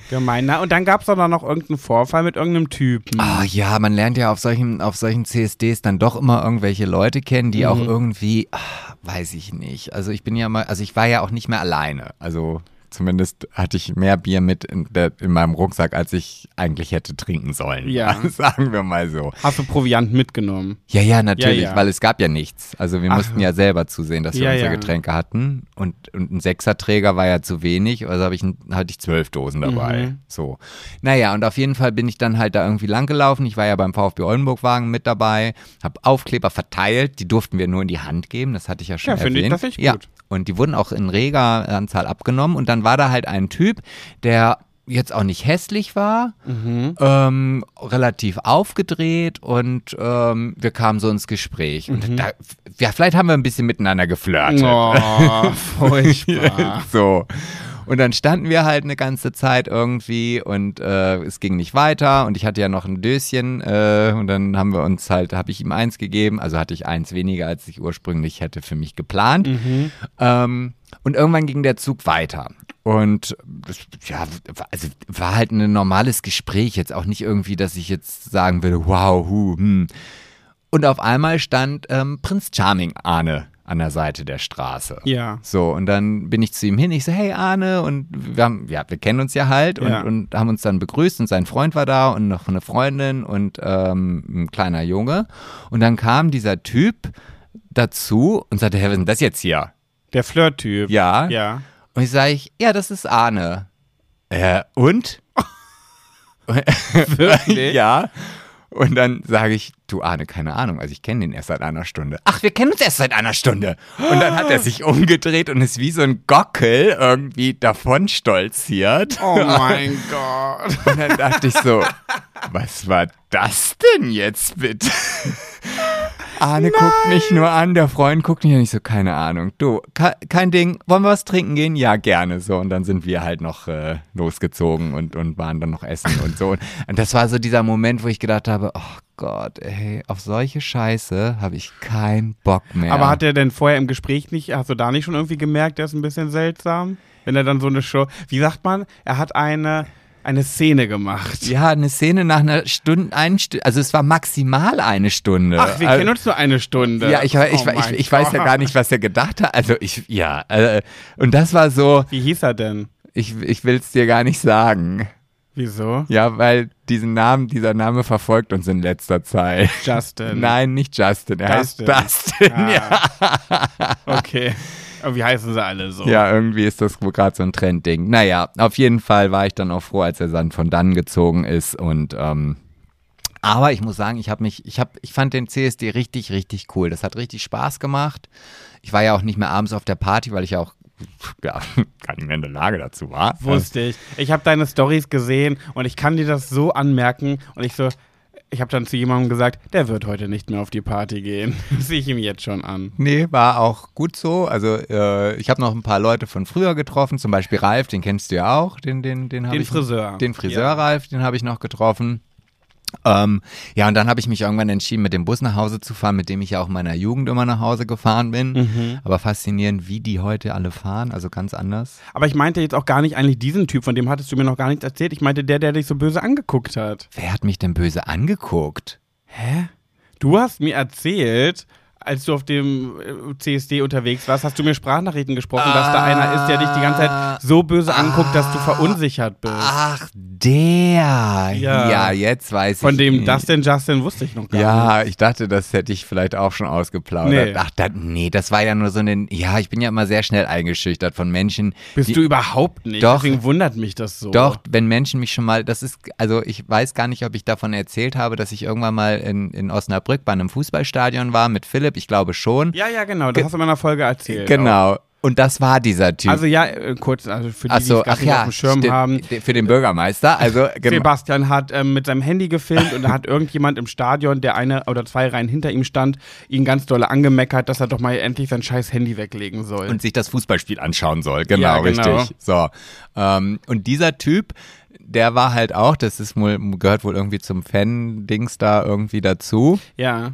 Gemein. Na, und dann gab es doch noch irgendeinen Vorfall mit irgendeinem Typen. Ah ja, man lernt ja auf solchen, auf solchen CSDs dann doch immer irgendwelche Leute kennen, die auch irgendwie, ah, weiß ich nicht. Also ich bin ja mal, also ich war ja auch nicht mehr alleine. Also zumindest hatte ich mehr Bier mit in, der, in meinem Rucksack, als ich eigentlich hätte trinken sollen. Ja. Sagen wir mal so. Hast du Proviant mitgenommen? Ja, ja, natürlich, Ja, ja. weil es gab ja nichts. Also wir Ach. mussten ja selber zusehen, dass wir Ja, unsere ja. Getränke hatten. Und, und ein Sechserträger war ja zu wenig, also ich, hatte ich zwölf Dosen dabei. Mhm. So. Naja, und auf jeden Fall bin ich dann halt da irgendwie lang gelaufen. Ich war ja beim VfB Oldenburg-Wagen mit dabei, habe Aufkleber verteilt, die durften wir nur in die Hand geben, das hatte ich ja schon Ja, finde ich- erwähnt. das ich ja. gut. Und die wurden auch in reger Anzahl abgenommen. Und dann war da halt ein Typ, der jetzt auch nicht hässlich war, Mhm. ähm, relativ aufgedreht und ähm, wir kamen so ins Gespräch. Und da, ja, vielleicht haben wir ein bisschen miteinander geflirtet. Oh, furchtbar. So. Und dann standen wir halt eine ganze Zeit irgendwie und äh, es ging nicht weiter und ich hatte ja noch ein Döschen äh, und dann haben wir uns halt, habe ich ihm eins gegeben, also hatte ich eins weniger, als ich ursprünglich hätte für mich geplant. Ähm, und irgendwann ging der Zug weiter. Und das, ja, also war halt ein normales Gespräch, jetzt auch nicht irgendwie, dass ich jetzt sagen würde, wow, hu, hm. Und auf einmal stand ähm, Prinz Charming Arne an der Seite der Straße. Ja. So, und dann bin ich zu ihm hin, ich so, hey Arne, und wir haben, ja, wir kennen uns ja halt und, Ja. und haben uns dann begrüßt und sein Freund war da und noch eine Freundin und ähm, ein kleiner Junge. Und dann kam dieser Typ dazu und sagte, hey, was ist denn das jetzt hier? Der Flirt-Typ. Ja. Ja. Und ich sage, ja, das ist Arne. Äh, und? Wirklich? ja. Und dann sage ich, du Arne, keine Ahnung, also ich kenne den erst seit einer Stunde. Ach, wir kennen uns erst seit einer Stunde. Und dann hat er sich umgedreht und ist wie so ein Gockel irgendwie davon stolziert. Oh mein Gott. Und dann dachte ich so, was war das denn jetzt bitte? Arne guckt mich nur an, der Freund guckt mich an, ich so, keine Ahnung. Du, kein Ding, wollen wir was trinken gehen? Ja, gerne. So, und dann sind wir halt noch äh, losgezogen und, und waren dann noch essen und so. Und, und das war so dieser Moment, wo ich gedacht habe, oh Gott, ey, auf solche Scheiße habe ich keinen Bock mehr. Aber hat er denn vorher im Gespräch nicht, hast du da nicht schon irgendwie gemerkt, der ist ein bisschen seltsam? Wenn er dann so eine Show, wie sagt man, er hat eine eine Szene gemacht. Ja, eine Szene nach einer Stunde, ein Stu also es war maximal eine Stunde. Ach, wir also, kennen uns nur eine Stunde. Ja, ich, ich, oh ich, ich, ich weiß ja gar nicht, was er gedacht hat. Also ich, ja, äh, und das war so. Wie hieß er denn? Ich, ich will es dir gar nicht sagen. Wieso? Ja, weil diesen Namen, dieser Name verfolgt uns in letzter Zeit. Justin. Nein, nicht Justin. Er Dustin. heißt Dustin. Ah. Ja. okay. Wie heißen sie alle so? Ja, irgendwie ist das gerade so ein Trendding. Naja, auf jeden Fall war ich dann auch froh, als er dann von dann gezogen ist und ähm, aber ich muss sagen, ich habe mich, ich habe, ich fand den CSD richtig, richtig cool. Das hat richtig Spaß gemacht. Ich war ja auch nicht mehr abends auf der Party, weil ich ja auch ja, gar nicht mehr in der Lage dazu war. Wusste ich. Ich habe deine Stories gesehen und ich kann dir das so anmerken und ich so, ich habe dann zu jemandem gesagt, der wird heute nicht mehr auf die Party gehen. Sehe ich ihm jetzt schon an. Nee, war auch gut so. Also äh, ich habe noch ein paar Leute von früher getroffen, zum Beispiel Ralf, den kennst du ja auch. Den, den, den, den Friseur. Den Friseur ja. Ralf, den habe ich noch getroffen. Ähm, ja, und dann habe ich mich irgendwann entschieden, mit dem Bus nach Hause zu fahren, mit dem ich ja auch in meiner Jugend immer nach Hause gefahren bin. Mhm. Aber faszinierend, wie die heute alle fahren, also ganz anders. Aber ich meinte jetzt auch gar nicht eigentlich diesen Typ, von dem hattest du mir noch gar nichts erzählt. Ich meinte der, der dich so böse angeguckt hat. Wer hat mich denn böse angeguckt? Hä? Du hast mir erzählt, als du auf dem äh, CSD unterwegs warst, hast du mir Sprachnachrichten gesprochen, ah, dass da einer ist, der dich die ganze Zeit so böse anguckt, dass du verunsichert bist. Ach, der. Ja, ja jetzt weiß Von ich. Von dem Dustin Justin wusste ich noch gar ja, nicht. Ja, ich dachte, das hätte ich vielleicht auch schon ausgeplaudert. Nee. Ach, da, nee, das war ja nur so ein. Ja, ich bin ja immer sehr schnell eingeschüchtert von Menschen. Bist die, du überhaupt nicht? Doch, Deswegen wundert mich das so. Doch, wenn Menschen mich schon mal. Das ist. Also, ich weiß gar nicht, ob ich davon erzählt habe, dass ich irgendwann mal in, in Osnabrück bei einem Fußballstadion war mit Philipp. Ich glaube schon. Ja, ja, genau. Das hast du in einer Folge erzählt. Genau. Auch. Und das war dieser Typ. Also ja, äh, kurz, also für die, so, die es ja, auf dem Schirm stimmt, haben. Für den Bürgermeister. Also Sebastian hat ähm, mit seinem Handy gefilmt und da hat irgendjemand im Stadion, der eine oder zwei Reihen hinter ihm stand, ihn ganz doll angemeckert, dass er doch mal endlich sein scheiß Handy weglegen soll. Und sich das Fußballspiel anschauen soll. Genau, ja, genau. richtig. So. Ähm, und dieser Typ, der war halt auch, das ist wohl, gehört wohl irgendwie zum Fan-Dings da irgendwie dazu. Ja.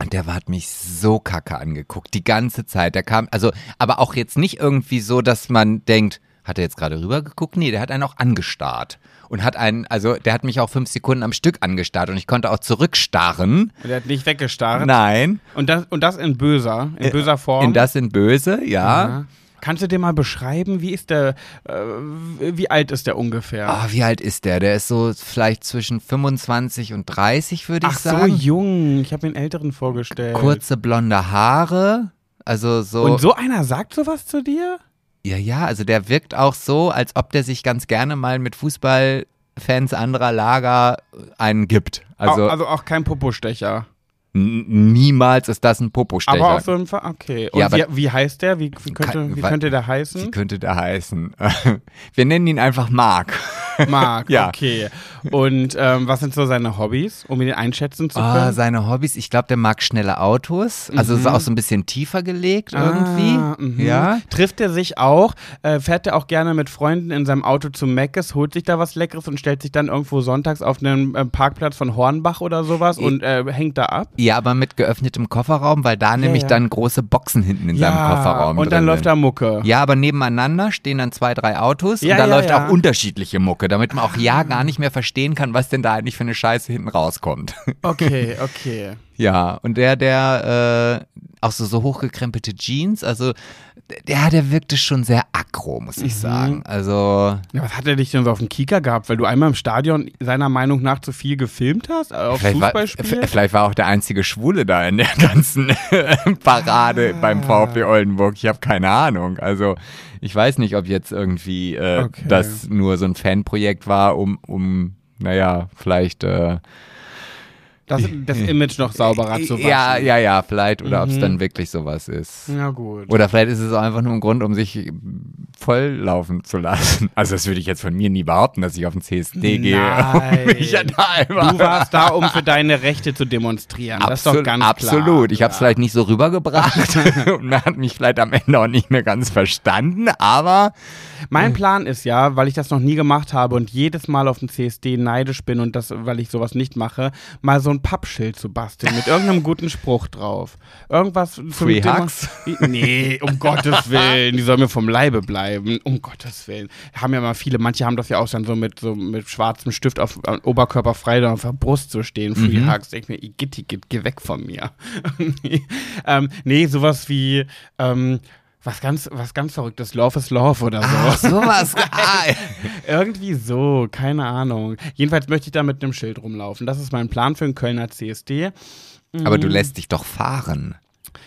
Und der hat mich so kacke angeguckt, die ganze Zeit. Der kam, also, aber auch jetzt nicht irgendwie so, dass man denkt, hat er jetzt gerade rübergeguckt? Nee, der hat einen auch angestarrt. Und hat einen, also der hat mich auch fünf Sekunden am Stück angestarrt und ich konnte auch zurückstarren. Und der hat nicht weggestarrt? Nein. Und das, und das in böser, in böser Form? In das in böse, ja. ja. Kannst du dir mal beschreiben, wie ist der, äh, wie alt ist der ungefähr? Ah, wie alt ist der? Der ist so vielleicht zwischen 25 und 30, würde ich Ach, sagen. Ach so jung. Ich habe den Älteren vorgestellt. Kurze blonde Haare. Also so. Und so einer sagt sowas zu dir? Ja, ja, also der wirkt auch so, als ob der sich ganz gerne mal mit Fußballfans anderer Lager einen gibt. Also, also auch kein Popostecher niemals ist das ein Popostecher. Aber auf jeden Fall, okay. Und ja, wie, wie, heißt der? Wie, wie, könnte, kann, wie könnte der heißen? Wie könnte der heißen? Wir nennen ihn einfach Mark. Mark, ja. okay. Und ähm, was sind so seine Hobbys, um ihn einschätzen zu ah, können? Oh, seine Hobbys, ich glaube, der mag schnelle Autos. Also mhm. ist auch so ein bisschen tiefer gelegt ah, irgendwie. Mhm. Ja. Trifft er sich auch? Äh, fährt er auch gerne mit Freunden in seinem Auto zu Meckes, holt sich da was Leckeres und stellt sich dann irgendwo sonntags auf einen äh, Parkplatz von Hornbach oder sowas ich und äh, hängt da ab? Ja, aber mit geöffnetem Kofferraum, weil da ja, nämlich ja. dann große Boxen hinten in ja, seinem Kofferraum und dann läuft da Mucke. Ja, aber nebeneinander stehen dann zwei, drei Autos und da läuft auch unterschiedliche Mucke, damit man auch ja gar nicht mehr verstehen kann, was denn da eigentlich für eine Scheiße hinten rauskommt. Okay, okay. ja, und der, der äh, auch so, so hochgekrempelte Jeans, also der, der wirkte schon sehr aggro, muss ich mhm. sagen. Also. Ja, was hat er dich denn so auf dem Kieker gehabt? Weil du einmal im Stadion seiner Meinung nach zu viel gefilmt hast? Äh, auf vielleicht Fußballspiel? War, vielleicht war auch der einzige Schwule da in der ganzen Parade ah. beim VfB Oldenburg. Ich habe keine Ahnung. Also, ich weiß nicht, ob jetzt irgendwie äh, okay. das nur so ein Fanprojekt war, um, um naja, vielleicht. Äh, das, das Image noch sauberer zu waschen. Ja, ja, ja, vielleicht. Oder ob es Mhm. dann wirklich sowas ist. Ja, gut. Oder vielleicht ist es auch einfach nur ein Grund, um sich volllaufen zu lassen. Also das würde ich jetzt von mir nie behaupten, dass ich auf den CSD gehe. Nein. Und mich da einfach- Du warst da, um für deine Rechte zu demonstrieren. Das ist doch Absolut, ganz absolut. klar. Ich habe es vielleicht nicht so rübergebracht und man hat mich vielleicht am Ende auch nicht mehr ganz verstanden, aber Mein Plan ist ja, weil ich das noch nie gemacht habe und jedes Mal auf den CSD neidisch bin und das, weil ich sowas nicht mache, mal so ein Pappschild zu basteln mit irgendeinem guten Spruch drauf. Irgendwas Free Hugs? Nee, um Gottes Willen, die sollen mir vom Leibe bleiben. Um Gottes Willen. Haben ja mal viele, manche haben das ja auch dann so mit so mit schwarzem Stift auf äh, Oberkörper frei dann auf der Brust zu stehen. Free Mhm. Hugs. Ich mir, Igitt, geh, geh weg von mir. nee, ähm, nee, sowas wie ähm, was ganz, was ganz verrücktes, Love is Love oder so. ach, sowas. ah, Irgendwie so, keine Ahnung. Jedenfalls möchte ich da mit einem Schild rumlaufen. Das ist mein Plan für den Kölner CSD. aber du lässt dich doch fahren.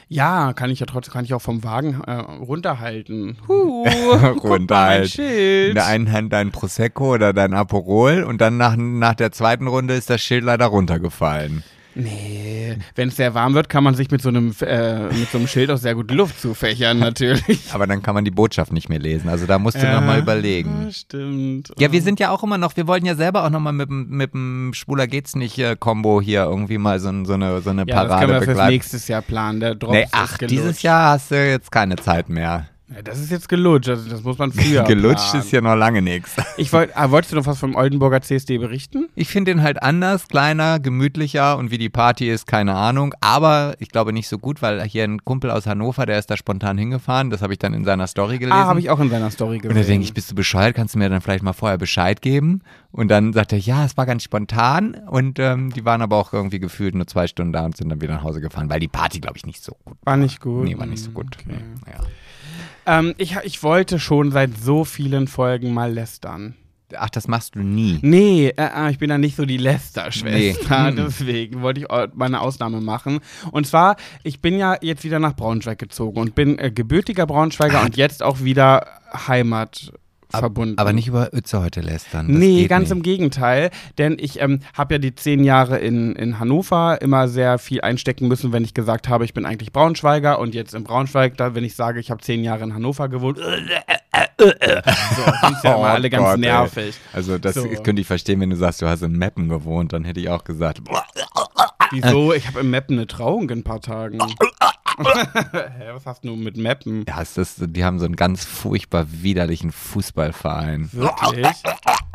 Ja, kann ich ja trotzdem, kann ich auch vom Wagen äh, runterhalten. Huh, Runterhalten. Schild. In der einen Hand dein Prosecco oder dein Aperol und dann nach, nach der zweiten Runde ist das Schild leider runtergefallen. Nee, wenn es sehr warm wird, kann man sich mit so einem äh, mit so einem Schild auch sehr gut Luft zufächern, natürlich. Aber dann kann man die Botschaft nicht mehr lesen. Also da musst du noch mal überlegen. Ja, Stimmt. Ja, wir sind ja auch immer noch, wir wollten ja selber auch noch mal mit, dem- mit dem Schwuler geht's nicht äh, Kombo hier irgendwie mal so, so eine, so eine ja, das Parade können wir fürs begleiten. nächstes Jahr planen. Der Drops Nee, ach, dieses Jahr hast du jetzt keine Zeit mehr. Ja, das ist jetzt gelutscht, also das muss man früher Gelutscht planen. ist ja noch lange nichts. Ich wollt, ah, wolltest du noch was vom Oldenburger CSD berichten? Ich finde den halt anders, kleiner, gemütlicher und wie die Party ist, keine Ahnung. Aber ich glaube nicht so gut, weil hier ein Kumpel aus Hannover, der ist da spontan hingefahren. Das habe ich dann in seiner Story gelesen. Ah, habe ich auch in seiner Story gesehen. Und da denke ich, bist du bescheuert? Kannst du mir dann vielleicht mal vorher Bescheid geben? Und dann sagt er, ja, es war ganz spontan. Und ähm, die waren aber auch irgendwie gefühlt nur zwei Stunden da und sind dann wieder nach Hause gefahren, weil die Party, glaube ich, nicht so gut War nicht gut. Nee, war nicht so gut. Okay. Nee, ja. Ähm, ich, ich wollte schon seit so vielen Folgen mal lästern. Ach, das machst du nie. Nee, äh, äh, ich bin da nicht so die Lästerschwester. Nee. Deswegen wollte ich au- mal eine Ausnahme machen. Und zwar, ich bin ja jetzt wieder nach Braunschweig gezogen und bin äh, gebürtiger Braunschweiger und jetzt auch wieder Heimat verbunden. Aber nicht über Ötze heute lästern. Das nee, ganz nicht. im Gegenteil. Denn ich ähm, habe ja die zehn Jahre in, in Hannover immer sehr viel einstecken müssen, wenn ich gesagt habe, ich bin eigentlich Braunschweiger und jetzt in Braunschweig, da, wenn ich sage, ich habe zehn Jahre in Hannover gewohnt, so, sind ja immer Oh alle ganz Gott, ey. nervig. Also das So. könnte ich verstehen, wenn du sagst, du hast in Meppen gewohnt, dann hätte ich auch gesagt, Wieso? Ich habe im Mappen eine Trauung in ein paar Tagen. Hä, was hast du mit Mappen? ja, ist das, die haben so einen ganz furchtbar widerlichen Fußballverein. Wirklich?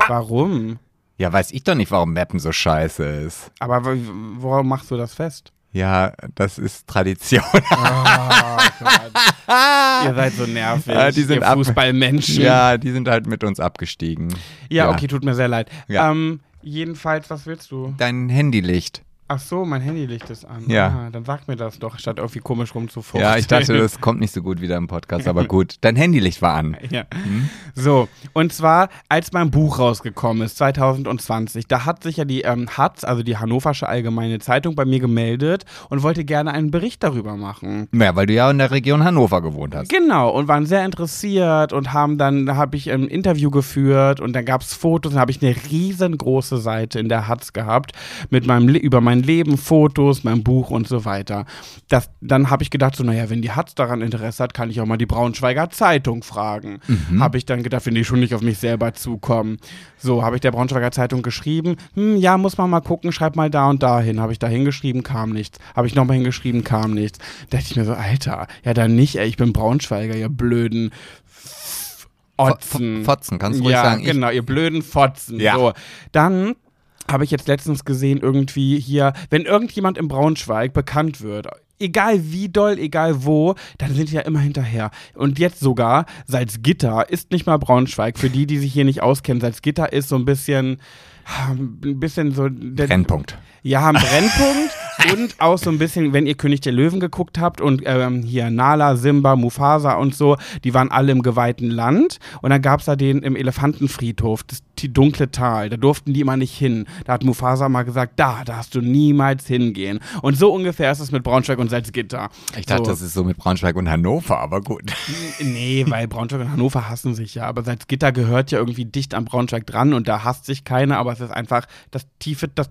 Warum? Ja, weiß ich doch nicht, warum Meppen so scheiße ist. Aber w- worauf machst du das fest? Ja, das ist Tradition. Oh. Ihr seid so nervig. Ja, die sind Fußballmenschen. ja, die sind halt mit uns abgestiegen. Ja, okay, tut mir sehr leid. Ja. Ähm, jedenfalls, was willst du? Dein Handylicht. Ach so, mein Handylicht ist an. Ja. Ah, dann sag mir das doch, statt irgendwie komisch rumzufuchteln. Ja, ich dachte, das kommt nicht so gut wieder im Podcast, aber gut. Dein Handylicht war an. Ja. So, und zwar, als mein Buch rausgekommen ist, 2020, da hat sich ja die ähm, Hatz, also die Hannoversche Allgemeine Zeitung, bei mir gemeldet und wollte gerne einen Bericht darüber machen. Ja, weil du ja in der Region Hannover gewohnt hast. Genau, und waren sehr interessiert und haben dann, da habe ich ein Interview geführt und dann gab es Fotos, dann habe ich eine riesengroße Seite in der Hatz gehabt mit meinem über mein Leben, Fotos, mein Buch und so weiter. Das, dann habe ich gedacht, so, naja, wenn die Hatz daran Interesse hat, kann ich auch mal die Braunschweiger Zeitung fragen. Habe ich dann gedacht, wenn die schon nicht auf mich selber zukommen. So, habe ich der Braunschweiger Zeitung geschrieben, hm, ja, muss man mal gucken, schreib mal da und da hin. Habe ich da hingeschrieben, kam nichts. Habe ich nochmal hingeschrieben, kam nichts. Da dachte ich mir so, Alter, ja dann nicht, ey, ich bin Braunschweiger, ihr blöden Otzen. Fo- Fotzen, kannst du ruhig ja, sagen. Ich- genau, ihr blöden Fotzen. Ja. So, dann habe ich jetzt letztens gesehen, irgendwie hier, wenn irgendjemand im Braunschweig bekannt wird, egal wie doll, egal wo, dann sind die ja immer hinterher. Und jetzt sogar, Salzgitter ist nicht mal Braunschweig. Für die, die sich hier nicht auskennen, Salzgitter ist so ein bisschen, ein bisschen so. Der, Brennpunkt. ja, ein Brennpunkt und auch so ein bisschen, wenn ihr König der Löwen geguckt habt und ähm, hier Nala, Simba, Mufasa und so, die waren alle im geweihten Land und dann gab's da den im Elefantenfriedhof, das dunkle Tal, da durften die immer nicht hin. Da hat Mufasa mal gesagt, da, da hast du niemals hingehen. Und so ungefähr ist es mit Braunschweig und Salzgitter. Ich dachte, so. das ist so mit Braunschweig und Hannover, aber gut. Nee, weil Braunschweig und Hannover hassen sich ja, aber Salzgitter gehört ja irgendwie dicht am Braunschweig dran und da hasst sich keiner, aber es ist einfach das tiefe, das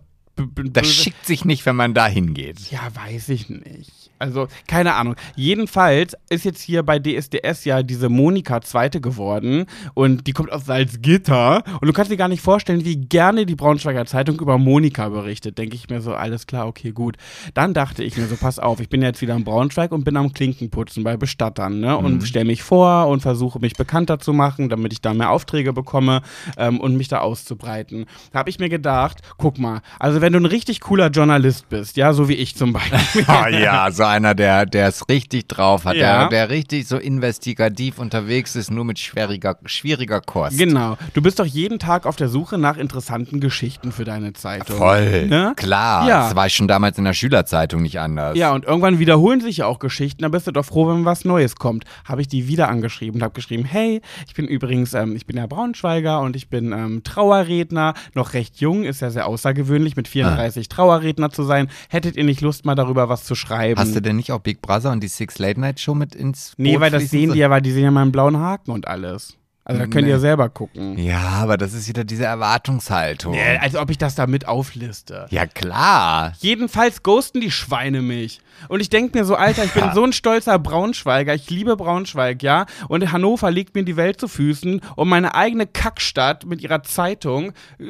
Das schickt sich nicht, wenn man da hingeht. Ja, weiß ich nicht. Also, keine Ahnung. Jedenfalls ist jetzt hier bei DSDS ja diese Monika Zweite geworden und die kommt aus Salzgitter und du kannst dir gar nicht vorstellen, wie gerne die Braunschweiger Zeitung über Monika berichtet. Denke ich mir so, alles klar, okay, gut. Dann dachte ich mir so, pass auf, ich bin jetzt wieder in Braunschweig und bin am Klinkenputzen bei Bestattern, ne? Und mhm. stelle mich vor und versuche mich bekannter zu machen, damit ich da mehr Aufträge bekomme ähm, und mich da auszubreiten. Da habe ich mir gedacht, guck mal, also wenn du ein richtig cooler Journalist bist, ja, so wie ich zum Beispiel. oh ja, so einer, der es richtig drauf hat, ja. der, der richtig so investigativ unterwegs ist, nur mit schwieriger, schwieriger Kost. Genau. Du bist doch jeden Tag auf der Suche nach interessanten Geschichten für deine Zeitung. Voll. Ne? Klar. Ja. Das war ich schon damals in der Schülerzeitung nicht anders. Ja, und irgendwann wiederholen sich ja auch Geschichten. Da bist du doch froh, wenn was Neues kommt. Habe ich die wieder angeschrieben und habe geschrieben, hey, ich bin übrigens, ähm, ich bin der Braunschweiger und ich bin ähm, Trauerredner, noch recht jung, ist ja sehr außergewöhnlich, mit 34 ah. Trauerredner zu sein. Hättet ihr nicht Lust, mal darüber was zu schreiben? Hast du denn nicht auch Big Brother und die Six Late Night Show mit ins Boot Nee, weil das sehen die ja, weil die sehen ja mal einen blauen Haken und alles. Also da könnt nee. ihr selber gucken. Ja, aber das ist wieder diese Erwartungshaltung. Ja, als ob ich das da mit aufliste. Ja, klar. Jedenfalls ghosten die Schweine mich. Und ich denke mir so, Alter, ich bin so ein stolzer Braunschweiger. Ich liebe Braunschweig, ja. Und Hannover liegt mir die Welt zu Füßen. Und meine eigene Kackstadt mit ihrer Zeitung äh,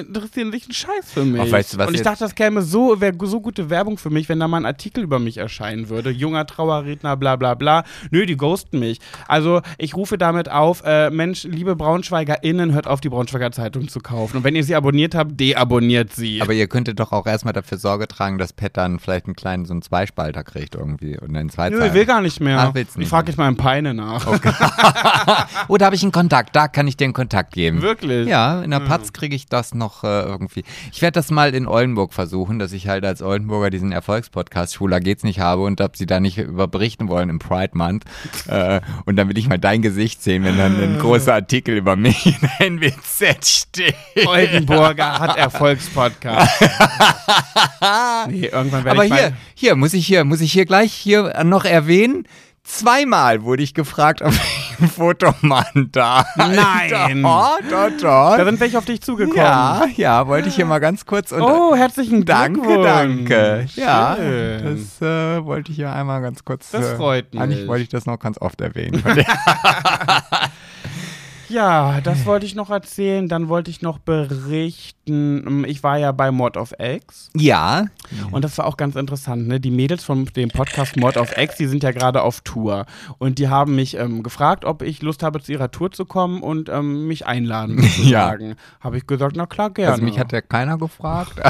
interessieren sich einen Scheiß für mich. Ach, weißt du, und ich dachte, das käme so, wäre so gute Werbung für mich, wenn da mal ein Artikel über mich erscheinen würde. Junger Trauerredner, bla bla bla. Nö, die ghosten mich. Also ich rufe damit auf, äh, Mensch, liebe BraunschweigerInnen, hört auf, die Braunschweiger Zeitung zu kaufen. Und wenn ihr sie abonniert habt, deabonniert sie. Aber ihr könntet doch auch erstmal dafür Sorge tragen, dass Pet dann vielleicht einen kleinen, so einen Zweispalter kriegt irgendwie und einen Zweizeiler. Nö, ich will gar nicht mehr. Ach, willst nicht. Ich frage jetzt mal im Peine nach. Okay. oh, da habe ich einen Kontakt, da kann ich dir einen Kontakt geben. Wirklich? Ja, in der ja. Patz kriege ich das noch äh, irgendwie. Ich werde das mal in Oldenburg versuchen, dass ich halt als Oldenburger diesen Erfolgspodcast Schwuler geht's nicht habe und ob sie da nicht über berichten wollen im Pride Month. äh, und dann will ich mal dein Gesicht sehen, wenn dann ein großer Artikel über mich in NWZ steht. Oldenburger hat Erfolgspodcast. nee, irgendwann werde Aber ich hier, hier, muss ich hier, muss ich hier gleich hier noch erwähnen? Zweimal wurde ich gefragt, ob ich ein Foto machen darf. Nein. Doch, doch, doch. Da sind welche auf dich zugekommen. Ja, ja, wollte ich hier mal ganz kurz. Und oh, herzlichen Dank. Danke, danke. Schön. Ja, das äh, wollte ich hier einmal ganz kurz. Das äh, freut mich. Eigentlich wollte ich das noch ganz oft erwähnen. Ja, das wollte ich noch erzählen. Dann wollte ich noch berichten. Ich war ja bei Mod of X. Ja. Und das war auch ganz interessant. Ne? Die Mädels von dem Podcast Mod of X, die sind ja gerade auf Tour. Und die haben mich ähm, gefragt, ob ich Lust habe, zu ihrer Tour zu kommen und ähm, mich einladen. Ja. Habe ich gesagt, na klar, gerne. Also mich hat ja keiner gefragt.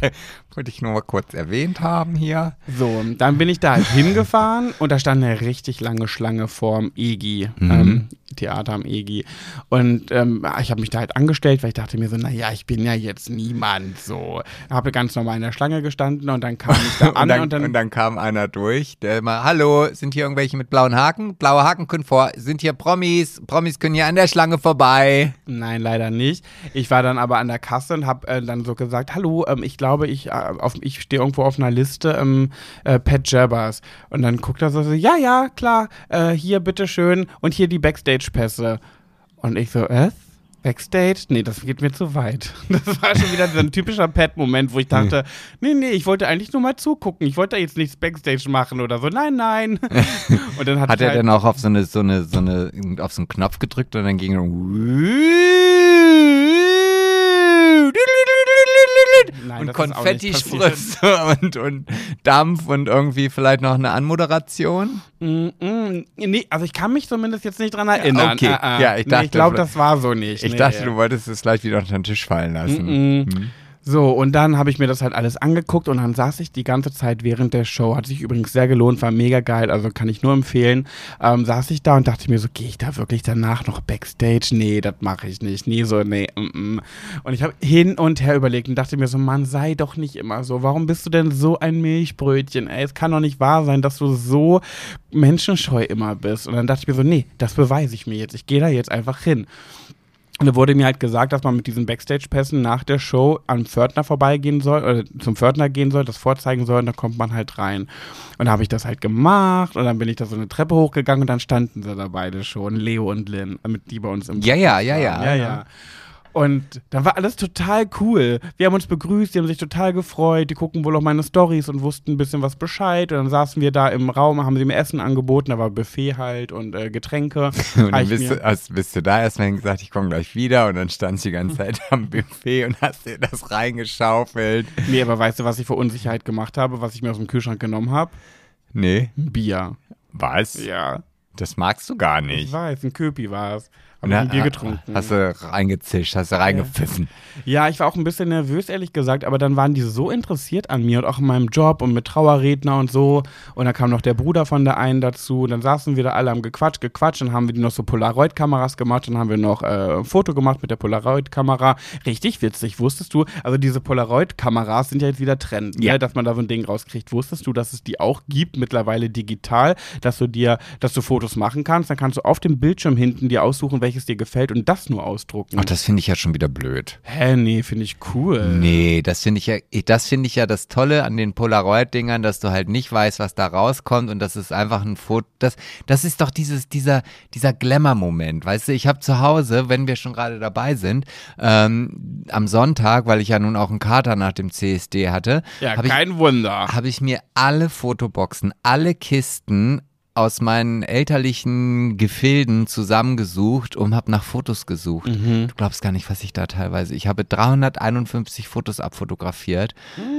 Wollte ich nur mal kurz erwähnt haben hier. So, dann bin ich da halt hingefahren und da stand eine richtig lange Schlange vorm EGI, mhm. ähm, Theater am EGI. Und ähm, ich habe mich da halt angestellt, weil ich dachte mir so, naja, ich bin ja jetzt niemand so. Habe ganz normal in der Schlange gestanden und dann kam ich da an und, dann, und, dann, und, dann, kam einer durch, der immer, hallo, sind hier irgendwelche mit blauen Haken? Blaue Haken können vor, sind hier Promis, Promis können hier an der Schlange vorbei. Nein, leider nicht. Ich war dann aber an der Kasse und habe äh, dann so gesagt, hallo, ähm, ich glaube, ich äh, auf, ich stehe irgendwo auf einer Liste, ähm, äh, Pat Jabbers. Und dann guckt er so, ja, ja, klar, äh, hier bitteschön und hier die Backstage-Pässe. Und ich so, äh? Backstage? Nee, das geht mir zu weit. Das war schon wieder so ein typischer Pat-Moment, wo ich dachte, nee, nee, ich wollte eigentlich nur mal zugucken. Ich wollte da jetzt nichts Backstage machen oder so. Nein, nein. Und dann hat, hat er halt dann auch auf so eine, so eine, so eine, auf so einen Knopf gedrückt und dann ging er Nein, und Konfetti und, und Dampf und irgendwie vielleicht noch eine Anmoderation? Mm, mm, nee, also ich kann mich zumindest jetzt nicht dran erinnern. Okay, ah, ah. ja, ich dachte, nee, ich glaube, das war so nicht. Ich nee. dachte, du wolltest es gleich wieder unter den Tisch fallen lassen. Mm, hm. So, und dann habe ich mir das halt alles angeguckt und dann saß ich die ganze Zeit während der Show, hat sich übrigens sehr gelohnt, war mega geil, also kann ich nur empfehlen, ähm, saß ich da und dachte mir so, gehe ich da wirklich danach noch Backstage? Nee, das mache ich nicht. Nie so, nee. Mm -mm. Und ich habe hin und her überlegt und dachte mir so, Mann, sei doch nicht immer so. Warum bist du denn so ein Milchbrötchen? Ey, es kann doch nicht wahr sein, dass du so menschenscheu immer bist. Und dann dachte ich mir so, nee, das beweise ich mir jetzt. Ich gehe da jetzt einfach hin. Und da wurde mir halt gesagt, dass man mit diesen Backstage-Pässen nach der Show am Pförtner vorbeigehen soll, oder zum Pförtner gehen soll, das vorzeigen soll, und dann kommt man halt rein. Und da habe ich das halt gemacht, und dann bin ich da so eine Treppe hochgegangen, und dann standen sie da beide schon, Leo und Lynn, mit die bei uns im Ja, ja, ja, ja, ja, ja. Und da war alles total cool. Wir haben uns begrüßt, die haben sich total gefreut, die gucken wohl auch meine Stories und wussten ein bisschen was Bescheid. Und dann saßen wir da im Raum, haben sie mir Essen angeboten, da war Buffet halt und äh, Getränke. und dann bist du, also bist du da erstmal gesagt, ich komme gleich wieder und dann stand die ganze Zeit am Buffet und hast dir das reingeschaufelt. Nee, aber weißt du, was ich für Unsicherheit gemacht habe, was ich mir aus dem Kühlschrank genommen habe? Nee. Bier. Was? Ja. Das magst du gar nicht. Ich weiß, ein Köpi war es. Hab ein Bier getrunken. Hast du reingezischt, hast du reingepfiffen. Ja, ich war auch ein bisschen nervös, ehrlich gesagt, aber dann waren die so interessiert an mir und auch in meinem Job und mit Trauerredner und so. Und dann kam noch der Bruder von der einen dazu. Und dann saßen wir da alle am gequatscht, gequatscht. Dann haben wir die noch so Polaroid-Kameras gemacht. Dann haben wir noch äh, ein Foto gemacht mit der Polaroid-Kamera. Richtig witzig, wusstest du? Also diese Polaroid-Kameras sind ja jetzt wieder Trend, ne? Ja. ne? dass man da so ein Ding rauskriegt. Wusstest du, dass es die auch gibt, mittlerweile digital, dass du dir, dass du Fotos machen kannst? Dann kannst du auf dem Bildschirm hinten dir aussuchen, welches dir gefällt und das nur ausdrucken. Ach, das finde ich ja schon wieder blöd. Hä, nee, finde ich cool. Nee, das finde ich ja, das finde ich ja das Tolle an den Polaroid-Dingern, dass du halt nicht weißt, was da rauskommt und das ist einfach ein Foto. Das, das ist doch dieses, dieser, dieser Glamour-Moment. Weißt du, ich habe zu Hause, wenn wir schon gerade dabei sind, ähm, am Sonntag, weil ich ja nun auch einen Kater nach dem CSD hatte, Ja, habe ich, kein Wunder. habe ich mir alle Fotoboxen, alle Kisten aus meinen elterlichen Gefilden zusammengesucht und habe nach Fotos gesucht. Mhm. Du glaubst gar nicht, was ich da teilweise. Ich habe 351 Fotos abfotografiert,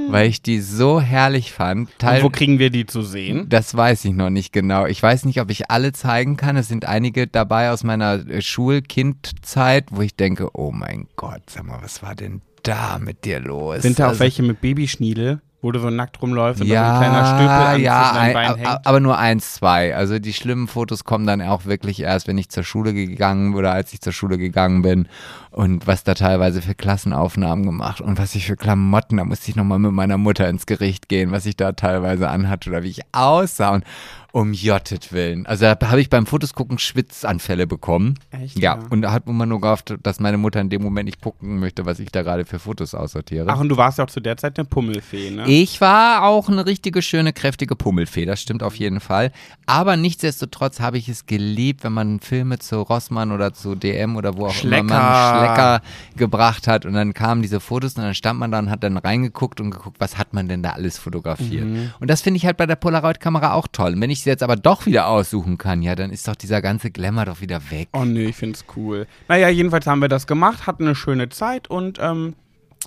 weil ich die so herrlich fand. Und Teil wo kriegen wir die zu sehen? das weiß ich noch nicht genau. Ich weiß nicht, ob ich alle zeigen kann. Es sind einige dabei aus meiner äh, Schulkindzeit, wo ich denke, oh mein Gott, sag mal, was war denn da mit dir los? Sind da auch Also- welche mit Babyschniedel, wo du so nackt rumläufst und ja, ein kleiner Stüpel ja, an Bein hängt? aber nur eins, zwei. Also die schlimmen Fotos kommen dann auch wirklich erst, wenn ich zur Schule gegangen oder als ich zur Schule gegangen bin und was da teilweise für Klassenaufnahmen gemacht und was ich für Klamotten, da musste ich nochmal mit meiner Mutter ins Gericht gehen, was ich da teilweise anhatte oder wie ich aussah und um Jottet willen. Also da habe ich beim Fotos gucken Schwitzanfälle bekommen. Echt? Ja, und da hat man nur gehofft, dass meine Mutter in dem Moment nicht gucken möchte, was ich da gerade für Fotos aussortiere. Ach, und du warst ja auch zu der Zeit eine Pummelfee, ne? Ich war auch eine richtige, schöne, kräftige Pummelfee, das stimmt auf jeden Fall. Aber nichtsdestotrotz habe ich es geliebt, wenn man Filme zu Rossmann oder zu DM oder wo auch Schlecker. immer man Schlecker gebracht hat und dann kamen diese Fotos und dann stand man da und hat dann reingeguckt und geguckt, was hat man denn da alles fotografiert. Mhm. Und das finde ich halt bei der Polaroid-Kamera auch toll. Und wenn ich sie jetzt aber doch wieder aussuchen kann, ja, dann ist doch dieser ganze Glamour doch wieder weg. Oh nee, ich find's cool. Naja, jedenfalls haben wir das gemacht, hatten eine schöne Zeit und ähm,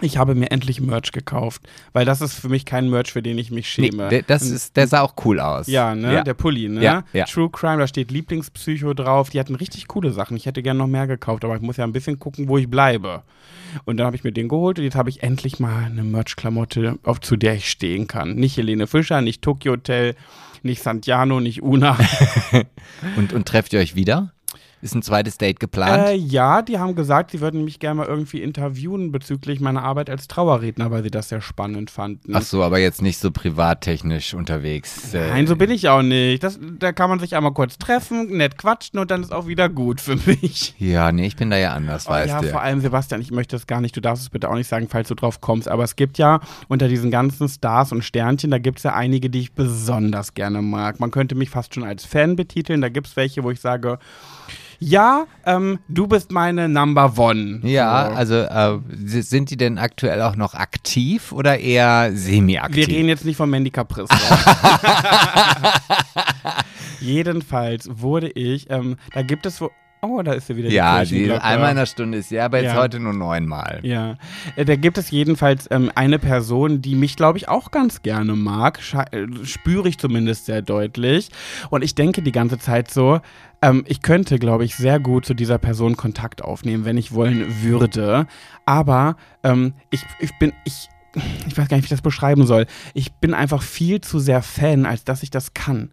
ich habe mir endlich Merch gekauft. Weil das ist für mich kein Merch, für den ich mich Nee, schäme. der, das ist, der sah auch cool aus. Ja, ne? Ja. Der Pulli, ne? Ja, ja. True Crime, da steht Lieblingspsycho drauf. Die hatten richtig coole Sachen. Ich hätte gerne noch mehr gekauft, aber ich muss ja ein bisschen gucken, wo ich bleibe. Und dann habe ich mir den geholt und jetzt habe ich endlich mal eine Merch-Klamotte, auf zu der ich stehen kann. Nicht Helene Fischer, nicht Tokyo Hotel, nicht Santiano, nicht Una. Und, und trefft ihr euch wieder? Ist ein zweites Date geplant? Äh, ja, die haben gesagt, sie würden mich gerne mal irgendwie interviewen bezüglich meiner Arbeit als Trauerredner, weil sie das sehr spannend fanden. Ach so, aber jetzt nicht so privattechnisch unterwegs. Äh, Nein, so bin ich auch nicht. Das, da kann man sich einmal kurz treffen, nett quatschen und dann ist auch wieder gut für mich. Ja, nee, ich bin da ja anders, Oh, weißt ja, du. vor allem Sebastian, ich möchte das gar nicht, du darfst es bitte auch nicht sagen, falls du drauf kommst, aber es gibt ja unter diesen ganzen Stars und Sternchen, da gibt es ja einige, die ich besonders gerne mag. Man könnte mich fast schon als Fan betiteln, da gibt es welche, wo ich sage, ja, ähm, du bist meine Number One. Ja, So. also äh, sind die denn aktuell auch noch aktiv oder eher semi-aktiv? Wir reden jetzt nicht von Mandy Caprice. Jedenfalls wurde ich, ähm, da gibt es wo. Oh, da ist sie wieder. ja, die einmal in der Stunde ist ja, aber jetzt Ja. heute nur neunmal. Ja, äh, da gibt es jedenfalls ähm, eine Person, die mich, glaube ich, auch ganz gerne mag. Äh, spüre ich zumindest sehr deutlich. Und ich denke die ganze Zeit so, ähm, ich könnte, glaube ich, sehr gut zu dieser Person Kontakt aufnehmen, wenn ich wollen würde. Aber ähm, ich, ich bin, ich, ich weiß gar nicht, wie ich das beschreiben soll. Ich bin einfach viel zu sehr Fan, als dass ich das kann.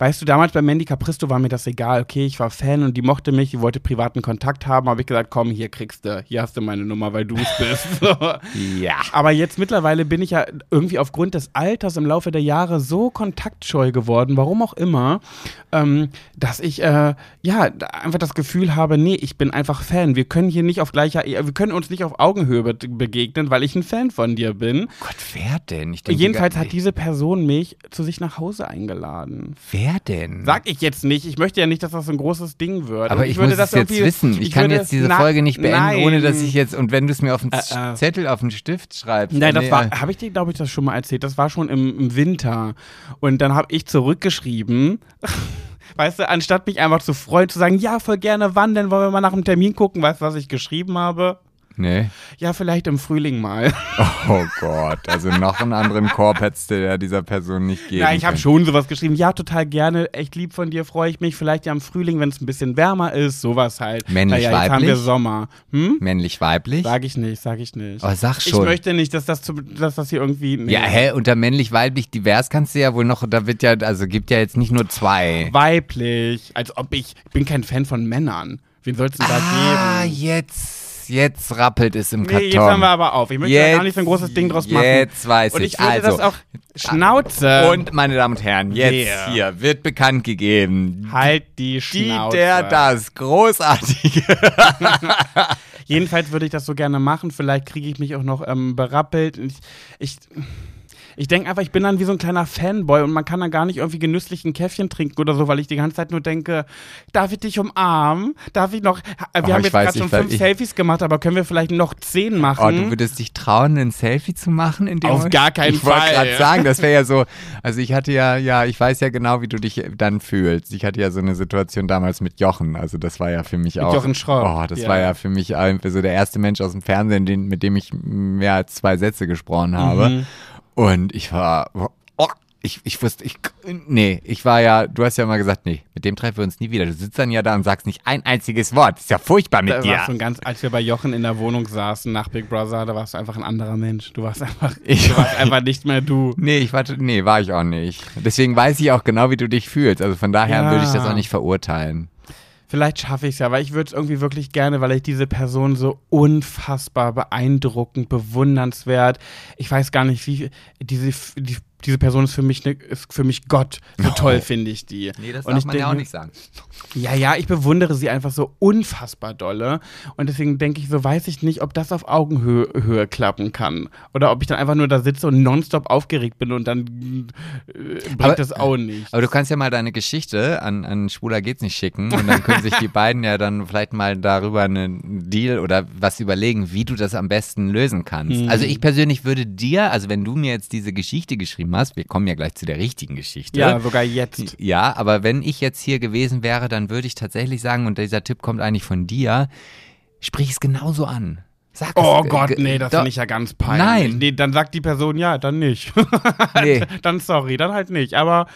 Weißt du, damals bei Mandy Capristo war mir das egal. Okay, ich war Fan und die mochte mich, die wollte privaten Kontakt haben. Habe ich gesagt, komm, hier kriegst du, hier hast du meine Nummer, weil du es bist. So. Ja. Aber jetzt mittlerweile bin ich ja irgendwie aufgrund des Alters im Laufe der Jahre so kontaktscheu geworden, warum auch immer, ähm, dass ich äh, ja einfach das Gefühl habe, nee, ich bin einfach Fan. Wir können hier nicht auf gleicher, wir können uns nicht auf Augenhöhe be begegnen, weil ich ein Fan von dir bin. Gott, wer denn? Denke Jedenfalls hat diese Person mich zu sich nach Hause eingeladen. Wer Wer denn? Sag ich jetzt nicht. Ich möchte ja nicht, dass das so ein großes Ding wird. aber Und ich, würde muss das jetzt wissen. Ich, kann würde- jetzt diese Folge nicht beenden, nein. ohne dass ich jetzt, und wenn du es mir auf den Äh, äh. Zettel, auf den Stift schreibst. Nein, das nee, war, äh, habe ich dir, glaube ich, das schon mal erzählt. Das war schon im, im Winter. Und dann habe ich zurückgeschrieben, weißt du, anstatt mich einfach zu freuen, zu sagen, ja, voll gerne, wann denn, wollen wir mal nach dem Termin gucken, weißt du, was ich geschrieben habe? Nee. Ja, vielleicht im Frühling mal. Oh Gott, also noch einen anderen Korb hättest du ja dieser Person nicht geben Ja, ich habe schon sowas geschrieben. Ja, total gerne, echt lieb von dir, freue ich mich. Vielleicht ja im Frühling, wenn es ein bisschen wärmer ist, sowas halt. Männlich, naja, jetzt haben wir weiblich? Sommer. Hm? Männlich-weiblich? Sag ich nicht, sag ich nicht. Oh, sag ich schon. möchte nicht, dass das, zu, dass das hier irgendwie. Nee. Ja, hä, unter männlich-weiblich divers kannst du ja wohl noch, da wird ja, also gibt ja jetzt nicht nur zwei. Weiblich. Als ob ich. Ich bin kein Fan von Männern. Wen soll es denn da Ah, geben? jetzt, jetzt rappelt es im Nee, Karton. jetzt haben wir aber auf. Ich möchte Jetzt- gar nicht so ein großes Ding draus machen. Jetzt weiß Und ich. ich würde also, das auch. Schnauze. und meine Damen und Herren, jetzt Yeah. hier wird bekannt gegeben. halt die Die, Schnauze. der, das, großartige. Jedenfalls würde ich das so gerne machen. Vielleicht kriege ich mich auch noch ähm, berappelt. Ich, ich, ich denke einfach, ich bin dann wie so ein kleiner Fanboy und man kann dann gar nicht irgendwie genüsslich ein Käffchen trinken oder so, weil ich die ganze Zeit nur denke, darf ich dich umarmen? Darf ich noch. Wir Oh, haben ich jetzt gerade schon fünf ich- Selfies gemacht, aber können wir vielleicht noch zehn machen? Oh, du würdest dich trauen, ein Selfie zu machen? In dem Auf Moment? gar keinen ich wollte Fall. gerade sagen, das wäre ja so, also ich hatte ja, ja, ich weiß ja genau, wie du dich dann fühlst. Ich hatte ja so eine Situation damals mit Jochen, also das war ja für mich auch. Jochen Schropp, Oh, das ja. war ja für mich irgendwie so der erste Mensch aus dem Fernsehen, den, mit dem ich mehr als zwei Sätze gesprochen habe. Mhm. Und ich war, oh, ich, ich wusste, ich, nee, ich war ja, du hast ja mal gesagt, nee, mit dem treffen wir uns nie wieder. Du sitzt dann ja da und sagst nicht ein einziges Wort. ist ja furchtbar mit Da dir. ein ganz, als wir bei Jochen in der Wohnung saßen nach Big Brother, da warst du einfach ein anderer Mensch. Du warst einfach, Ich du warst einfach nicht mehr du. Nee, ich warte, nee, war ich auch nicht. Deswegen weiß ich auch genau, wie du dich fühlst. Also von daher Ja. würde ich das auch nicht verurteilen. Vielleicht schaffe ich es ja, weil ich würde es irgendwie wirklich gerne, weil ich diese Person so unfassbar beeindruckend, bewundernswert. Ich weiß gar nicht, wie diese, die, diese Person ist für mich ne, ist für mich Gott. So toll finde ich die. Nee, das Und darf ich man ja auch denke- nicht sagen. Ja, ja, ich bewundere sie einfach so unfassbar dolle. Und deswegen denke ich so, weiß ich nicht, ob das auf Augenhöhe Höhe klappen kann. Oder ob ich dann einfach nur da sitze und nonstop aufgeregt bin und dann äh, bringt Aber- das auch nicht. Aber du kannst ja mal deine Geschichte an, an Schwuler geht's nicht schicken und dann können sich die beiden ja dann vielleicht mal darüber einen Deal oder was überlegen, wie du das am besten lösen kannst. Mhm. Also ich persönlich würde dir, also wenn du mir jetzt diese Geschichte geschrieben hast, wir kommen ja gleich zu der richtigen Geschichte. ja, sogar jetzt. Ja, aber wenn ich jetzt hier gewesen wäre, dann würde ich tatsächlich sagen, und dieser Tipp kommt eigentlich von dir, sprich es genauso an. Sag Oh es, Gott, ge- nee, das finde ich ja ganz peinlich. Nein. Nee, dann sagt die Person, ja, dann nicht. Nee. dann sorry, dann halt nicht. Aber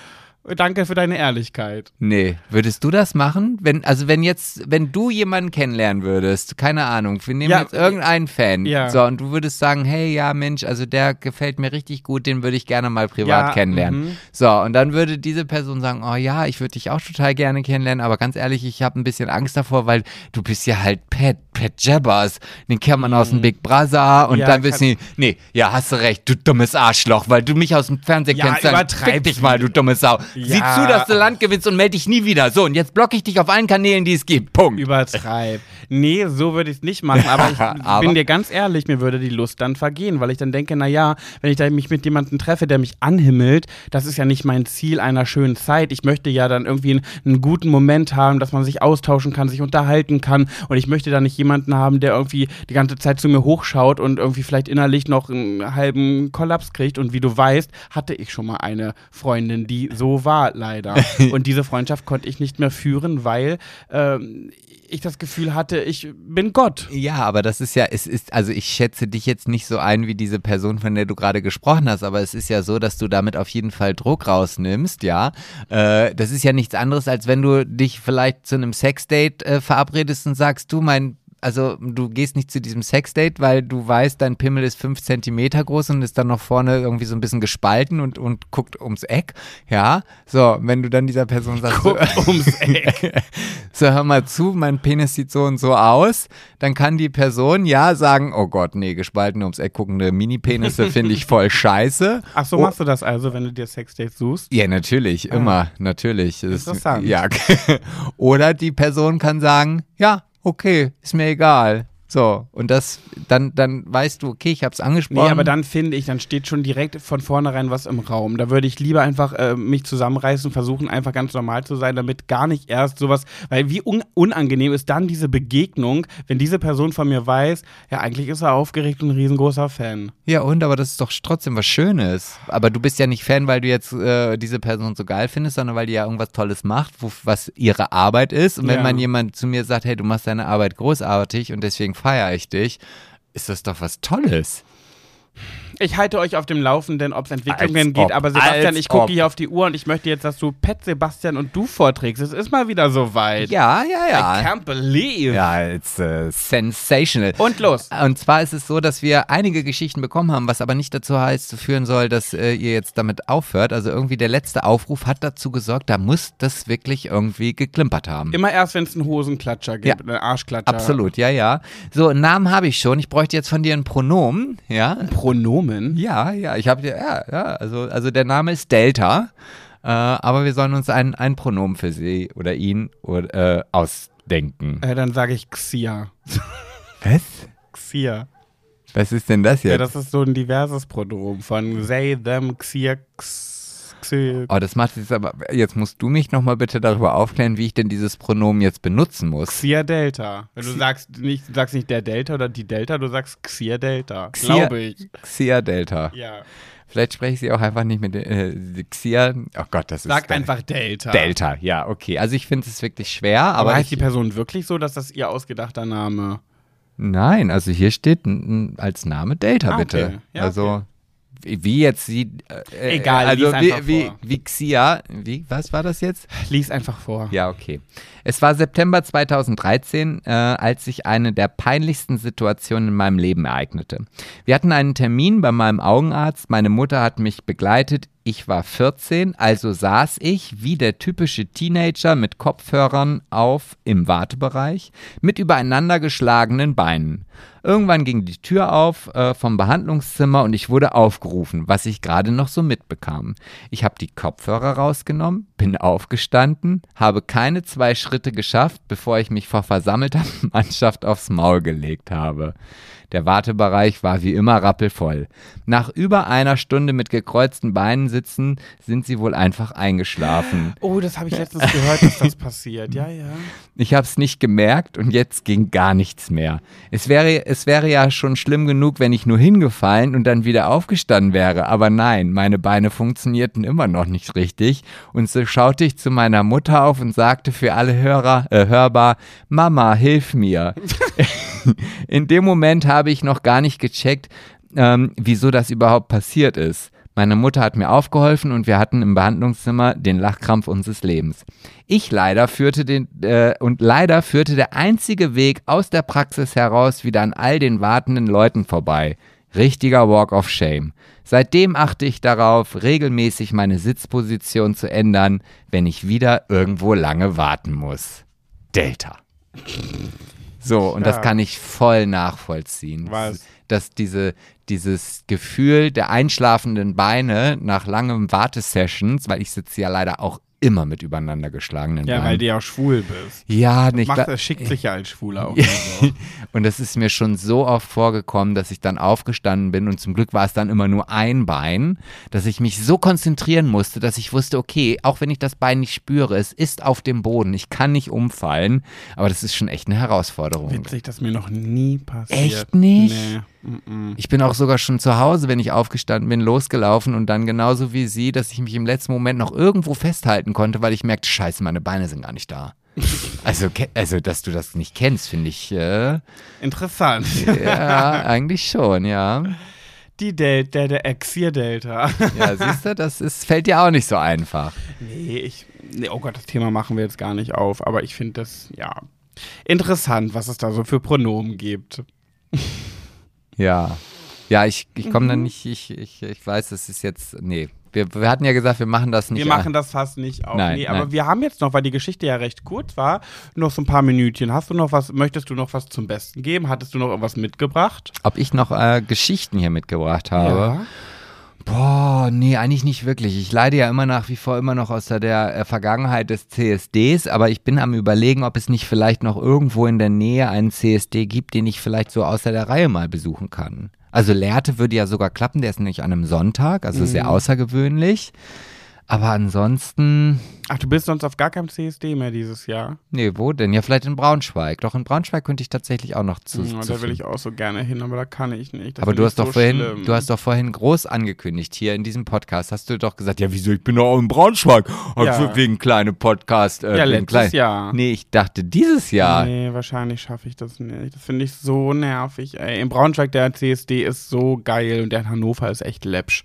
danke für deine Ehrlichkeit. Nee, würdest du das machen? Wenn, also wenn jetzt, wenn du jemanden kennenlernen würdest, keine Ahnung, wir nehmen Ja, jetzt irgendeinen Fan, ja. so, und du würdest sagen, hey, ja, Mensch, also der gefällt mir richtig gut, den würde ich gerne mal privat Ja, kennenlernen. mhm. So, und dann würde diese Person sagen, oh ja, ich würde dich auch total gerne kennenlernen, aber ganz ehrlich, ich habe ein bisschen Angst davor, weil du bist ja halt Pat, Pat Jabbers, den kennt man aus dem Big Brother und Mhm. Dann wissen die, nee, ja, hast du recht, du dummes Arschloch, weil du mich aus dem Fernsehen kennst, dann übertreib fick dich mal, du dumme Sau. Sieh zu, dass du Land gewinnst und melde dich nie wieder. So, und jetzt blocke ich dich auf allen Kanälen, die es gibt. Punkt. Übertreib. Nee, so würde ich es nicht machen. Aber ich Aber- bin dir ganz ehrlich, mir würde die Lust dann vergehen, weil ich dann denke, na ja, wenn ich mich mit jemandem treffe, der mich anhimmelt, das ist ja nicht mein Ziel einer schönen Zeit. Ich möchte ja dann irgendwie einen, einen guten Moment haben, dass man sich austauschen kann, sich unterhalten kann. Und ich möchte da nicht jemanden haben, der irgendwie die ganze Zeit zu mir hochschaut und irgendwie vielleicht innerlich noch einen halben Kollaps kriegt. Und wie du weißt, hatte ich schon mal eine Freundin, die so war, leider. Und diese Freundschaft konnte ich nicht mehr führen, weil ähm, ich das Gefühl hatte, ich bin Gott. Ja, aber das ist ja, es ist, also ich schätze dich jetzt nicht so ein wie diese Person, von der du gerade gesprochen hast, aber es ist ja so, dass du damit auf jeden Fall Druck rausnimmst, ja. Äh, das ist ja nichts anderes, als wenn du dich vielleicht zu einem Sexdate äh, verabredest und sagst, du, mein also du gehst nicht zu diesem Sexdate, weil du weißt, dein Pimmel ist fünf Zentimeter groß und ist dann noch vorne irgendwie so ein bisschen gespalten und, und guckt ums Eck. Ja, so, wenn du dann dieser Person sagst, so, ums Eck. so hör mal zu, mein Penis sieht so und so aus, dann kann die Person ja sagen, oh Gott, nee, gespalten ums Eck guckende Mini-Penisse finde ich voll scheiße. Ach so, Oh. machst du das also, wenn du dir Sexdates suchst? Ja, natürlich, immer, natürlich. Das ist- Interessant. Ja. Oder die Person kann sagen, ja, okay, ist mir egal. So, und das, dann, dann weißt du, okay, ich habe es angesprochen. Nee, aber dann finde ich, dann steht schon direkt von vornherein was im Raum. Da würde ich lieber einfach äh, mich zusammenreißen, versuchen, einfach ganz normal zu sein, damit gar nicht erst sowas, weil wie un unangenehm ist dann diese Begegnung, wenn diese Person von mir weiß, ja, eigentlich ist er aufgeregt und ein riesengroßer Fan. Ja, und, aber das ist doch trotzdem was Schönes. Aber du bist ja nicht Fan, weil du jetzt äh, diese Person so geil findest, sondern weil die ja irgendwas Tolles macht, wo, was ihre Arbeit ist. Und wenn Ja. man jemand zu mir sagt, hey, du machst deine Arbeit großartig und deswegen feiere ich dich, ist das doch was Tolles. Ich halte euch auf dem Laufenden, ob es Entwicklungen Als geht, ob, aber Sebastian, ich gucke hier auf die Uhr und ich möchte jetzt, dass du Pet, Sebastian und du vorträgst. Es ist mal wieder soweit. Ja, ja, I can't believe. Ja, it's äh, sensational. Und los. Und zwar ist es so, dass wir einige Geschichten bekommen haben, was aber nicht dazu heißt, führen soll, dass äh, ihr jetzt damit aufhört. Also irgendwie der letzte Aufruf hat dazu gesorgt, da muss das wirklich irgendwie geklimpert haben. Immer erst, wenn es einen Hosenklatscher gibt, einen Arschklatscher. Absolut, ja, ja. So, einen Namen habe ich schon. Ich bräuchte jetzt von dir ein Pronomen, ja. Pronomen? Ja, ja, ich habe dir, ja, ja, also, also der Name ist Delta, äh, aber wir sollen uns ein, ein Pronomen für sie oder ihn oder, äh, ausdenken. Äh, dann sage ich Xia. Was? Xia. Was ist denn das Ja, jetzt? das ist so ein diverses Pronomen von they, them, Xia, X, Xi. Oh, das macht jetzt aber, jetzt musst du mich nochmal bitte darüber aufklären, wie ich denn dieses Pronomen jetzt benutzen muss. Xia Delta. Wenn du sagst nicht, sagst nicht der Delta oder die Delta, du sagst Xia Delta. Xia- Glaube ich. Xia Delta. Ja. Vielleicht spreche ich sie auch einfach nicht mit äh, Xia. Oh Gott, das ist. Sag einfach Delta. Delta, ja, okay. Also ich finde es wirklich schwer, aber. Aber heißt ich, die Person wirklich so, dass das ihr ausgedachter Name? Nein, also hier steht als Name Delta, Ah, bitte. okay. Ja, also okay. Wie jetzt sie. Äh, Egal, also wie, einfach wie, vor. wie Xia. Wie, was war das jetzt? Lies einfach vor. Ja, okay. Es war September 2013, äh, als sich eine der peinlichsten Situationen in meinem Leben ereignete. Wir hatten einen Termin bei meinem Augenarzt, meine Mutter hat mich begleitet, ich war 14, also saß ich wie der typische Teenager mit Kopfhörern auf im Wartebereich mit übereinander geschlagenen Beinen. Irgendwann ging die Tür auf äh, vom Behandlungszimmer und ich wurde aufgerufen, was ich gerade noch so mitbekam. Ich habe die Kopfhörer rausgenommen, bin aufgestanden, habe keine zwei Schritte geschafft, bevor ich mich vor versammelter Mannschaft aufs Maul gelegt habe. Der Wartebereich war wie immer rappelvoll. Nach über einer Stunde mit gekreuzten Beinen sitzen, sind sie wohl einfach eingeschlafen. Oh, das habe ich letztens gehört, dass das passiert. Ja, ja. Ich habe es nicht gemerkt und jetzt ging gar nichts mehr. Es wäre, es wäre ja schon schlimm genug, wenn ich nur hingefallen und dann wieder aufgestanden wäre. Aber nein, meine Beine funktionierten immer noch nicht richtig. Und so schaute ich zu meiner Mutter auf und sagte für alle Hörer, äh, hörbar, Mama, hilf mir. In dem Moment habe ich noch gar nicht gecheckt, ähm, wieso das überhaupt passiert ist. Meine Mutter hat mir aufgeholfen und wir hatten im Behandlungszimmer den Lachkrampf unseres Lebens. Ich leider führte den äh, und leider führte der einzige Weg aus der Praxis heraus wieder an all den wartenden Leuten vorbei. Richtiger Walk of Shame. Seitdem achte ich darauf, regelmäßig meine Sitzposition zu ändern, wenn ich wieder irgendwo lange warten muss. Delta. So, und das Ja. kann ich voll nachvollziehen. Was? Dass diese, dieses Gefühl der einschlafenden Beine nach langen Wartesessions, weil ich sitze ja leider auch immer mit übereinander geschlagenen Ja, weil Beinen. du ja auch schwul bist. ja, nicht Macht, das schickt sich ja als Schwuler auch. so. und das ist mir schon so oft vorgekommen, dass ich dann aufgestanden bin und zum Glück war es dann immer nur ein Bein, dass ich mich so konzentrieren musste, dass ich wusste, okay, auch wenn ich das Bein nicht spüre, es ist auf dem Boden, ich kann nicht umfallen, aber das ist schon echt eine Herausforderung. Witzig, dass mir noch nie passiert. Echt nicht? Nee. Ich bin auch sogar schon zu Hause, wenn ich aufgestanden bin, losgelaufen und dann genauso wie sie, dass ich mich im letzten Moment noch irgendwo festhalten konnte, weil ich merkte, scheiße, meine Beine sind gar nicht da. Also, also dass du das nicht kennst, finde ich, äh, Interessant. ja, eigentlich schon, ja. Die Del der, der Exir-Delta. Ja, siehst du, das ist, fällt dir auch nicht so einfach. Nee, ich. Nee, oh Gott, das Thema machen wir jetzt gar nicht auf, aber ich finde das, ja, interessant, was es da so für Pronomen gibt. Ja. Ja, ich, ich komme Mhm. dann nicht, ich, ich, ich weiß, das ist jetzt, nee. Wir, wir hatten ja gesagt, wir machen das nicht. Wir machen das fast nicht auf. Nein, nee, aber nein. wir haben jetzt noch, weil die Geschichte ja recht kurz war, noch so ein paar Minütchen. Hast du noch was, möchtest du noch was zum Besten geben? Hattest du noch irgendwas mitgebracht? Ob ich noch äh, Geschichten hier mitgebracht habe? Boah, nee, eigentlich nicht wirklich. Ich leide ja immer nach wie vor immer noch aus der, der äh, Vergangenheit des CSDs, aber ich bin am überlegen, ob es nicht vielleicht noch irgendwo in der Nähe einen CSD gibt, den ich vielleicht so außer der Reihe mal besuchen kann. Also Lehrte würde ja sogar klappen, der ist nämlich an einem Sonntag, also sehr außergewöhnlich. Aber ansonsten, Ach, du bist sonst auf gar keinem CSD mehr dieses Jahr. nee, wo denn? Ja, vielleicht in Braunschweig. Doch in Braunschweig könnte ich tatsächlich auch noch zu. Ja, zu da will ich auch so gerne hin, aber da kann ich nicht. Das aber du hast doch so vorhin, schlimm. du hast doch vorhin groß angekündigt hier in diesem Podcast. Hast du doch gesagt, ja, wieso? Ich bin doch auch in Braunschweig. Ja. Ja. Wegen kleine Podcast. Äh, Ja, letztes klein- Jahr. Nee, ich dachte dieses Jahr. Nee, wahrscheinlich schaffe ich das nicht. Das finde ich so nervig. Ey. In Braunschweig, der CSD ist so geil und der in Hannover ist echt läppsch.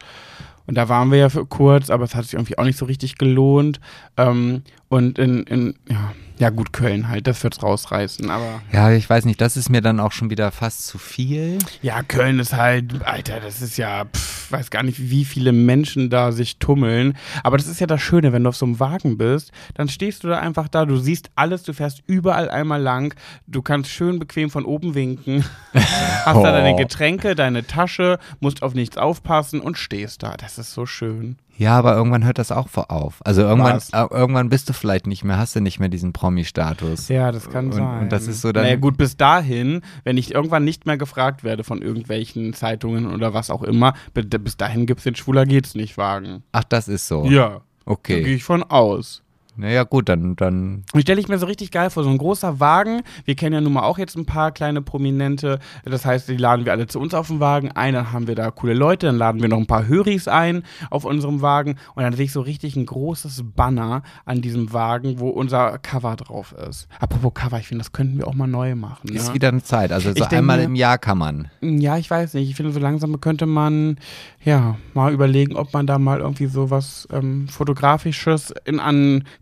Und da waren wir ja für kurz, aber es hat sich irgendwie auch nicht so richtig gelohnt. Ähm, und in, in ja, ja gut, Köln halt, das wird's rausreißen. Aber Ja, ich weiß nicht, das ist mir dann auch schon wieder fast zu viel. ja, Köln ist halt, Alter, das ist ja, pff, weiß gar nicht, wie viele Menschen da sich tummeln. Aber das ist ja das Schöne, wenn du auf so einem Wagen bist, dann stehst du da einfach da, du siehst alles, du fährst überall einmal lang, du kannst schön bequem von oben winken, hast da deine Oh. Getränke, deine Tasche, musst auf nichts aufpassen und stehst da. Das ist so schön. Ja, aber irgendwann hört das auch auf. Also irgendwann, äh, irgendwann bist du vielleicht nicht mehr, hast du nicht mehr diesen Promi-Status. Ja, das kann Und- sein. und das ist so dann- Naja, gut, bis dahin, wenn ich irgendwann nicht mehr gefragt werde von irgendwelchen Zeitungen oder was auch immer, bi- bis dahin gibt's den Schwuler geht's nicht Wagen. Ach, das ist so. Ja. Da gehe Okay. ich von aus. Naja, gut, dann, dann. Und stelle ich mir so richtig geil vor, so ein großer Wagen. Wir kennen ja nun mal auch jetzt ein paar kleine Prominente. Das heißt, die laden wir alle zu uns auf den Wagen ein. Dann haben wir da coole Leute. Dann laden wir noch ein paar Höris ein auf unserem Wagen. Und dann sehe ich so richtig ein großes Banner an diesem Wagen, wo unser Cover drauf ist. Apropos Cover, ich finde, das könnten wir auch mal neu machen. Ist ne? wieder eine Zeit. Also so Ich denke einmal mir- im Jahr kann man. Ja, ich weiß nicht. Ich finde, so langsam könnte man ja mal überlegen, ob man da mal irgendwie so was ähm, Fotografisches in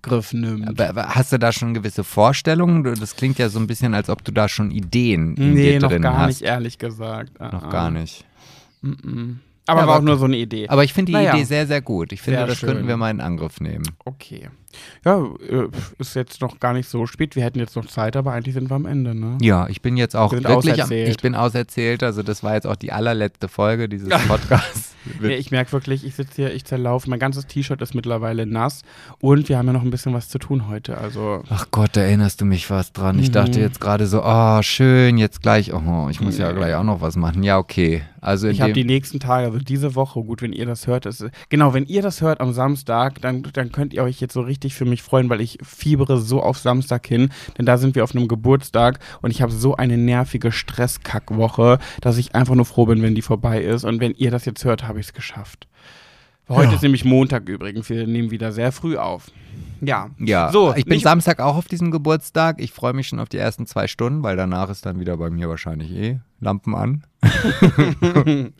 Angriff nimmt. Aber, hast du da schon gewisse Vorstellungen? Das klingt ja so ein bisschen, als ob du da schon Ideen in nee, dir noch drin gar hast. nicht, ehrlich gesagt. Ah, Noch ah. gar nicht. Mm-mm. Aber Ja, war auch nur so eine Idee. Aber ich finde die Naja. Idee sehr, sehr gut. Ich finde, Sehr das könnten schön. wir mal in Angriff nehmen. okay. Ja, äh, ist jetzt noch gar nicht so spät. Wir hätten jetzt noch Zeit, aber eigentlich sind wir am Ende, ne? Ja, ich bin jetzt auch Wir wirklich, am, auserzählt. ich bin auserzählt. Also das war jetzt auch die allerletzte Folge dieses Podcasts. Nee, ich merke wirklich, ich sitze hier, ich zerlaufe. Mein ganzes T-Shirt ist mittlerweile nass und wir haben ja noch ein bisschen was zu tun heute. Also Ach Gott, da erinnerst du mich was dran. Ich Mhm. dachte jetzt gerade so, oh, schön, jetzt gleich, oh, ich muss ja Nee. gleich auch noch was machen. Ja, okay. Also ich habe die nächsten Tage, also diese Woche, gut, wenn ihr das hört, ist, genau, wenn ihr das hört am Samstag, dann, dann könnt ihr euch jetzt so richtig für mich freuen, weil ich fiebere so auf Samstag hin, denn da sind wir auf einem Geburtstag und ich habe so eine nervige Stresskackwoche, dass ich einfach nur froh bin, wenn die vorbei ist und wenn ihr das jetzt hört, habe ich es geschafft. Heute Ja. ist nämlich Montag übrigens, wir nehmen wieder sehr früh auf. Ja. ja, So, ich bin nicht- Samstag auch auf diesem Geburtstag. Ich freue mich schon auf die ersten zwei Stunden, weil danach ist dann wieder bei mir wahrscheinlich eh Lampen an.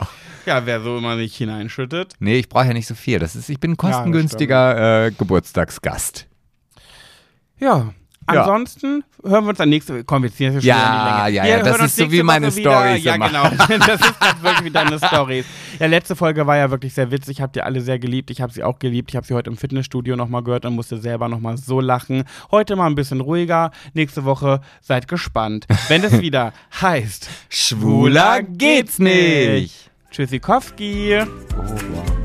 Ja, wer so immer sich hineinschüttet. Nee, ich brauche ja nicht so viel. Das ist, ich bin ein kostengünstiger äh, Geburtstagsgast. Ja. Ja. Ansonsten hören wir uns dann nächste Woche. Komm, wir ziehen das jetzt Ja, schon in die Länge. ja, Wir ja, das ist so wie meine. Storys Ja, immer. genau. Das ist halt wirklich wie deine Stories. Ja, letzte Folge war ja wirklich sehr witzig. Habt ihr alle sehr geliebt. Ich habe sie auch geliebt. Ich habe sie heute im Fitnessstudio nochmal gehört und musste selber nochmal so lachen. Heute mal ein bisschen ruhiger. Nächste Woche seid gespannt. Wenn es wieder heißt, Schwuler geht's nicht. Tschüssikowski. Oh, wow.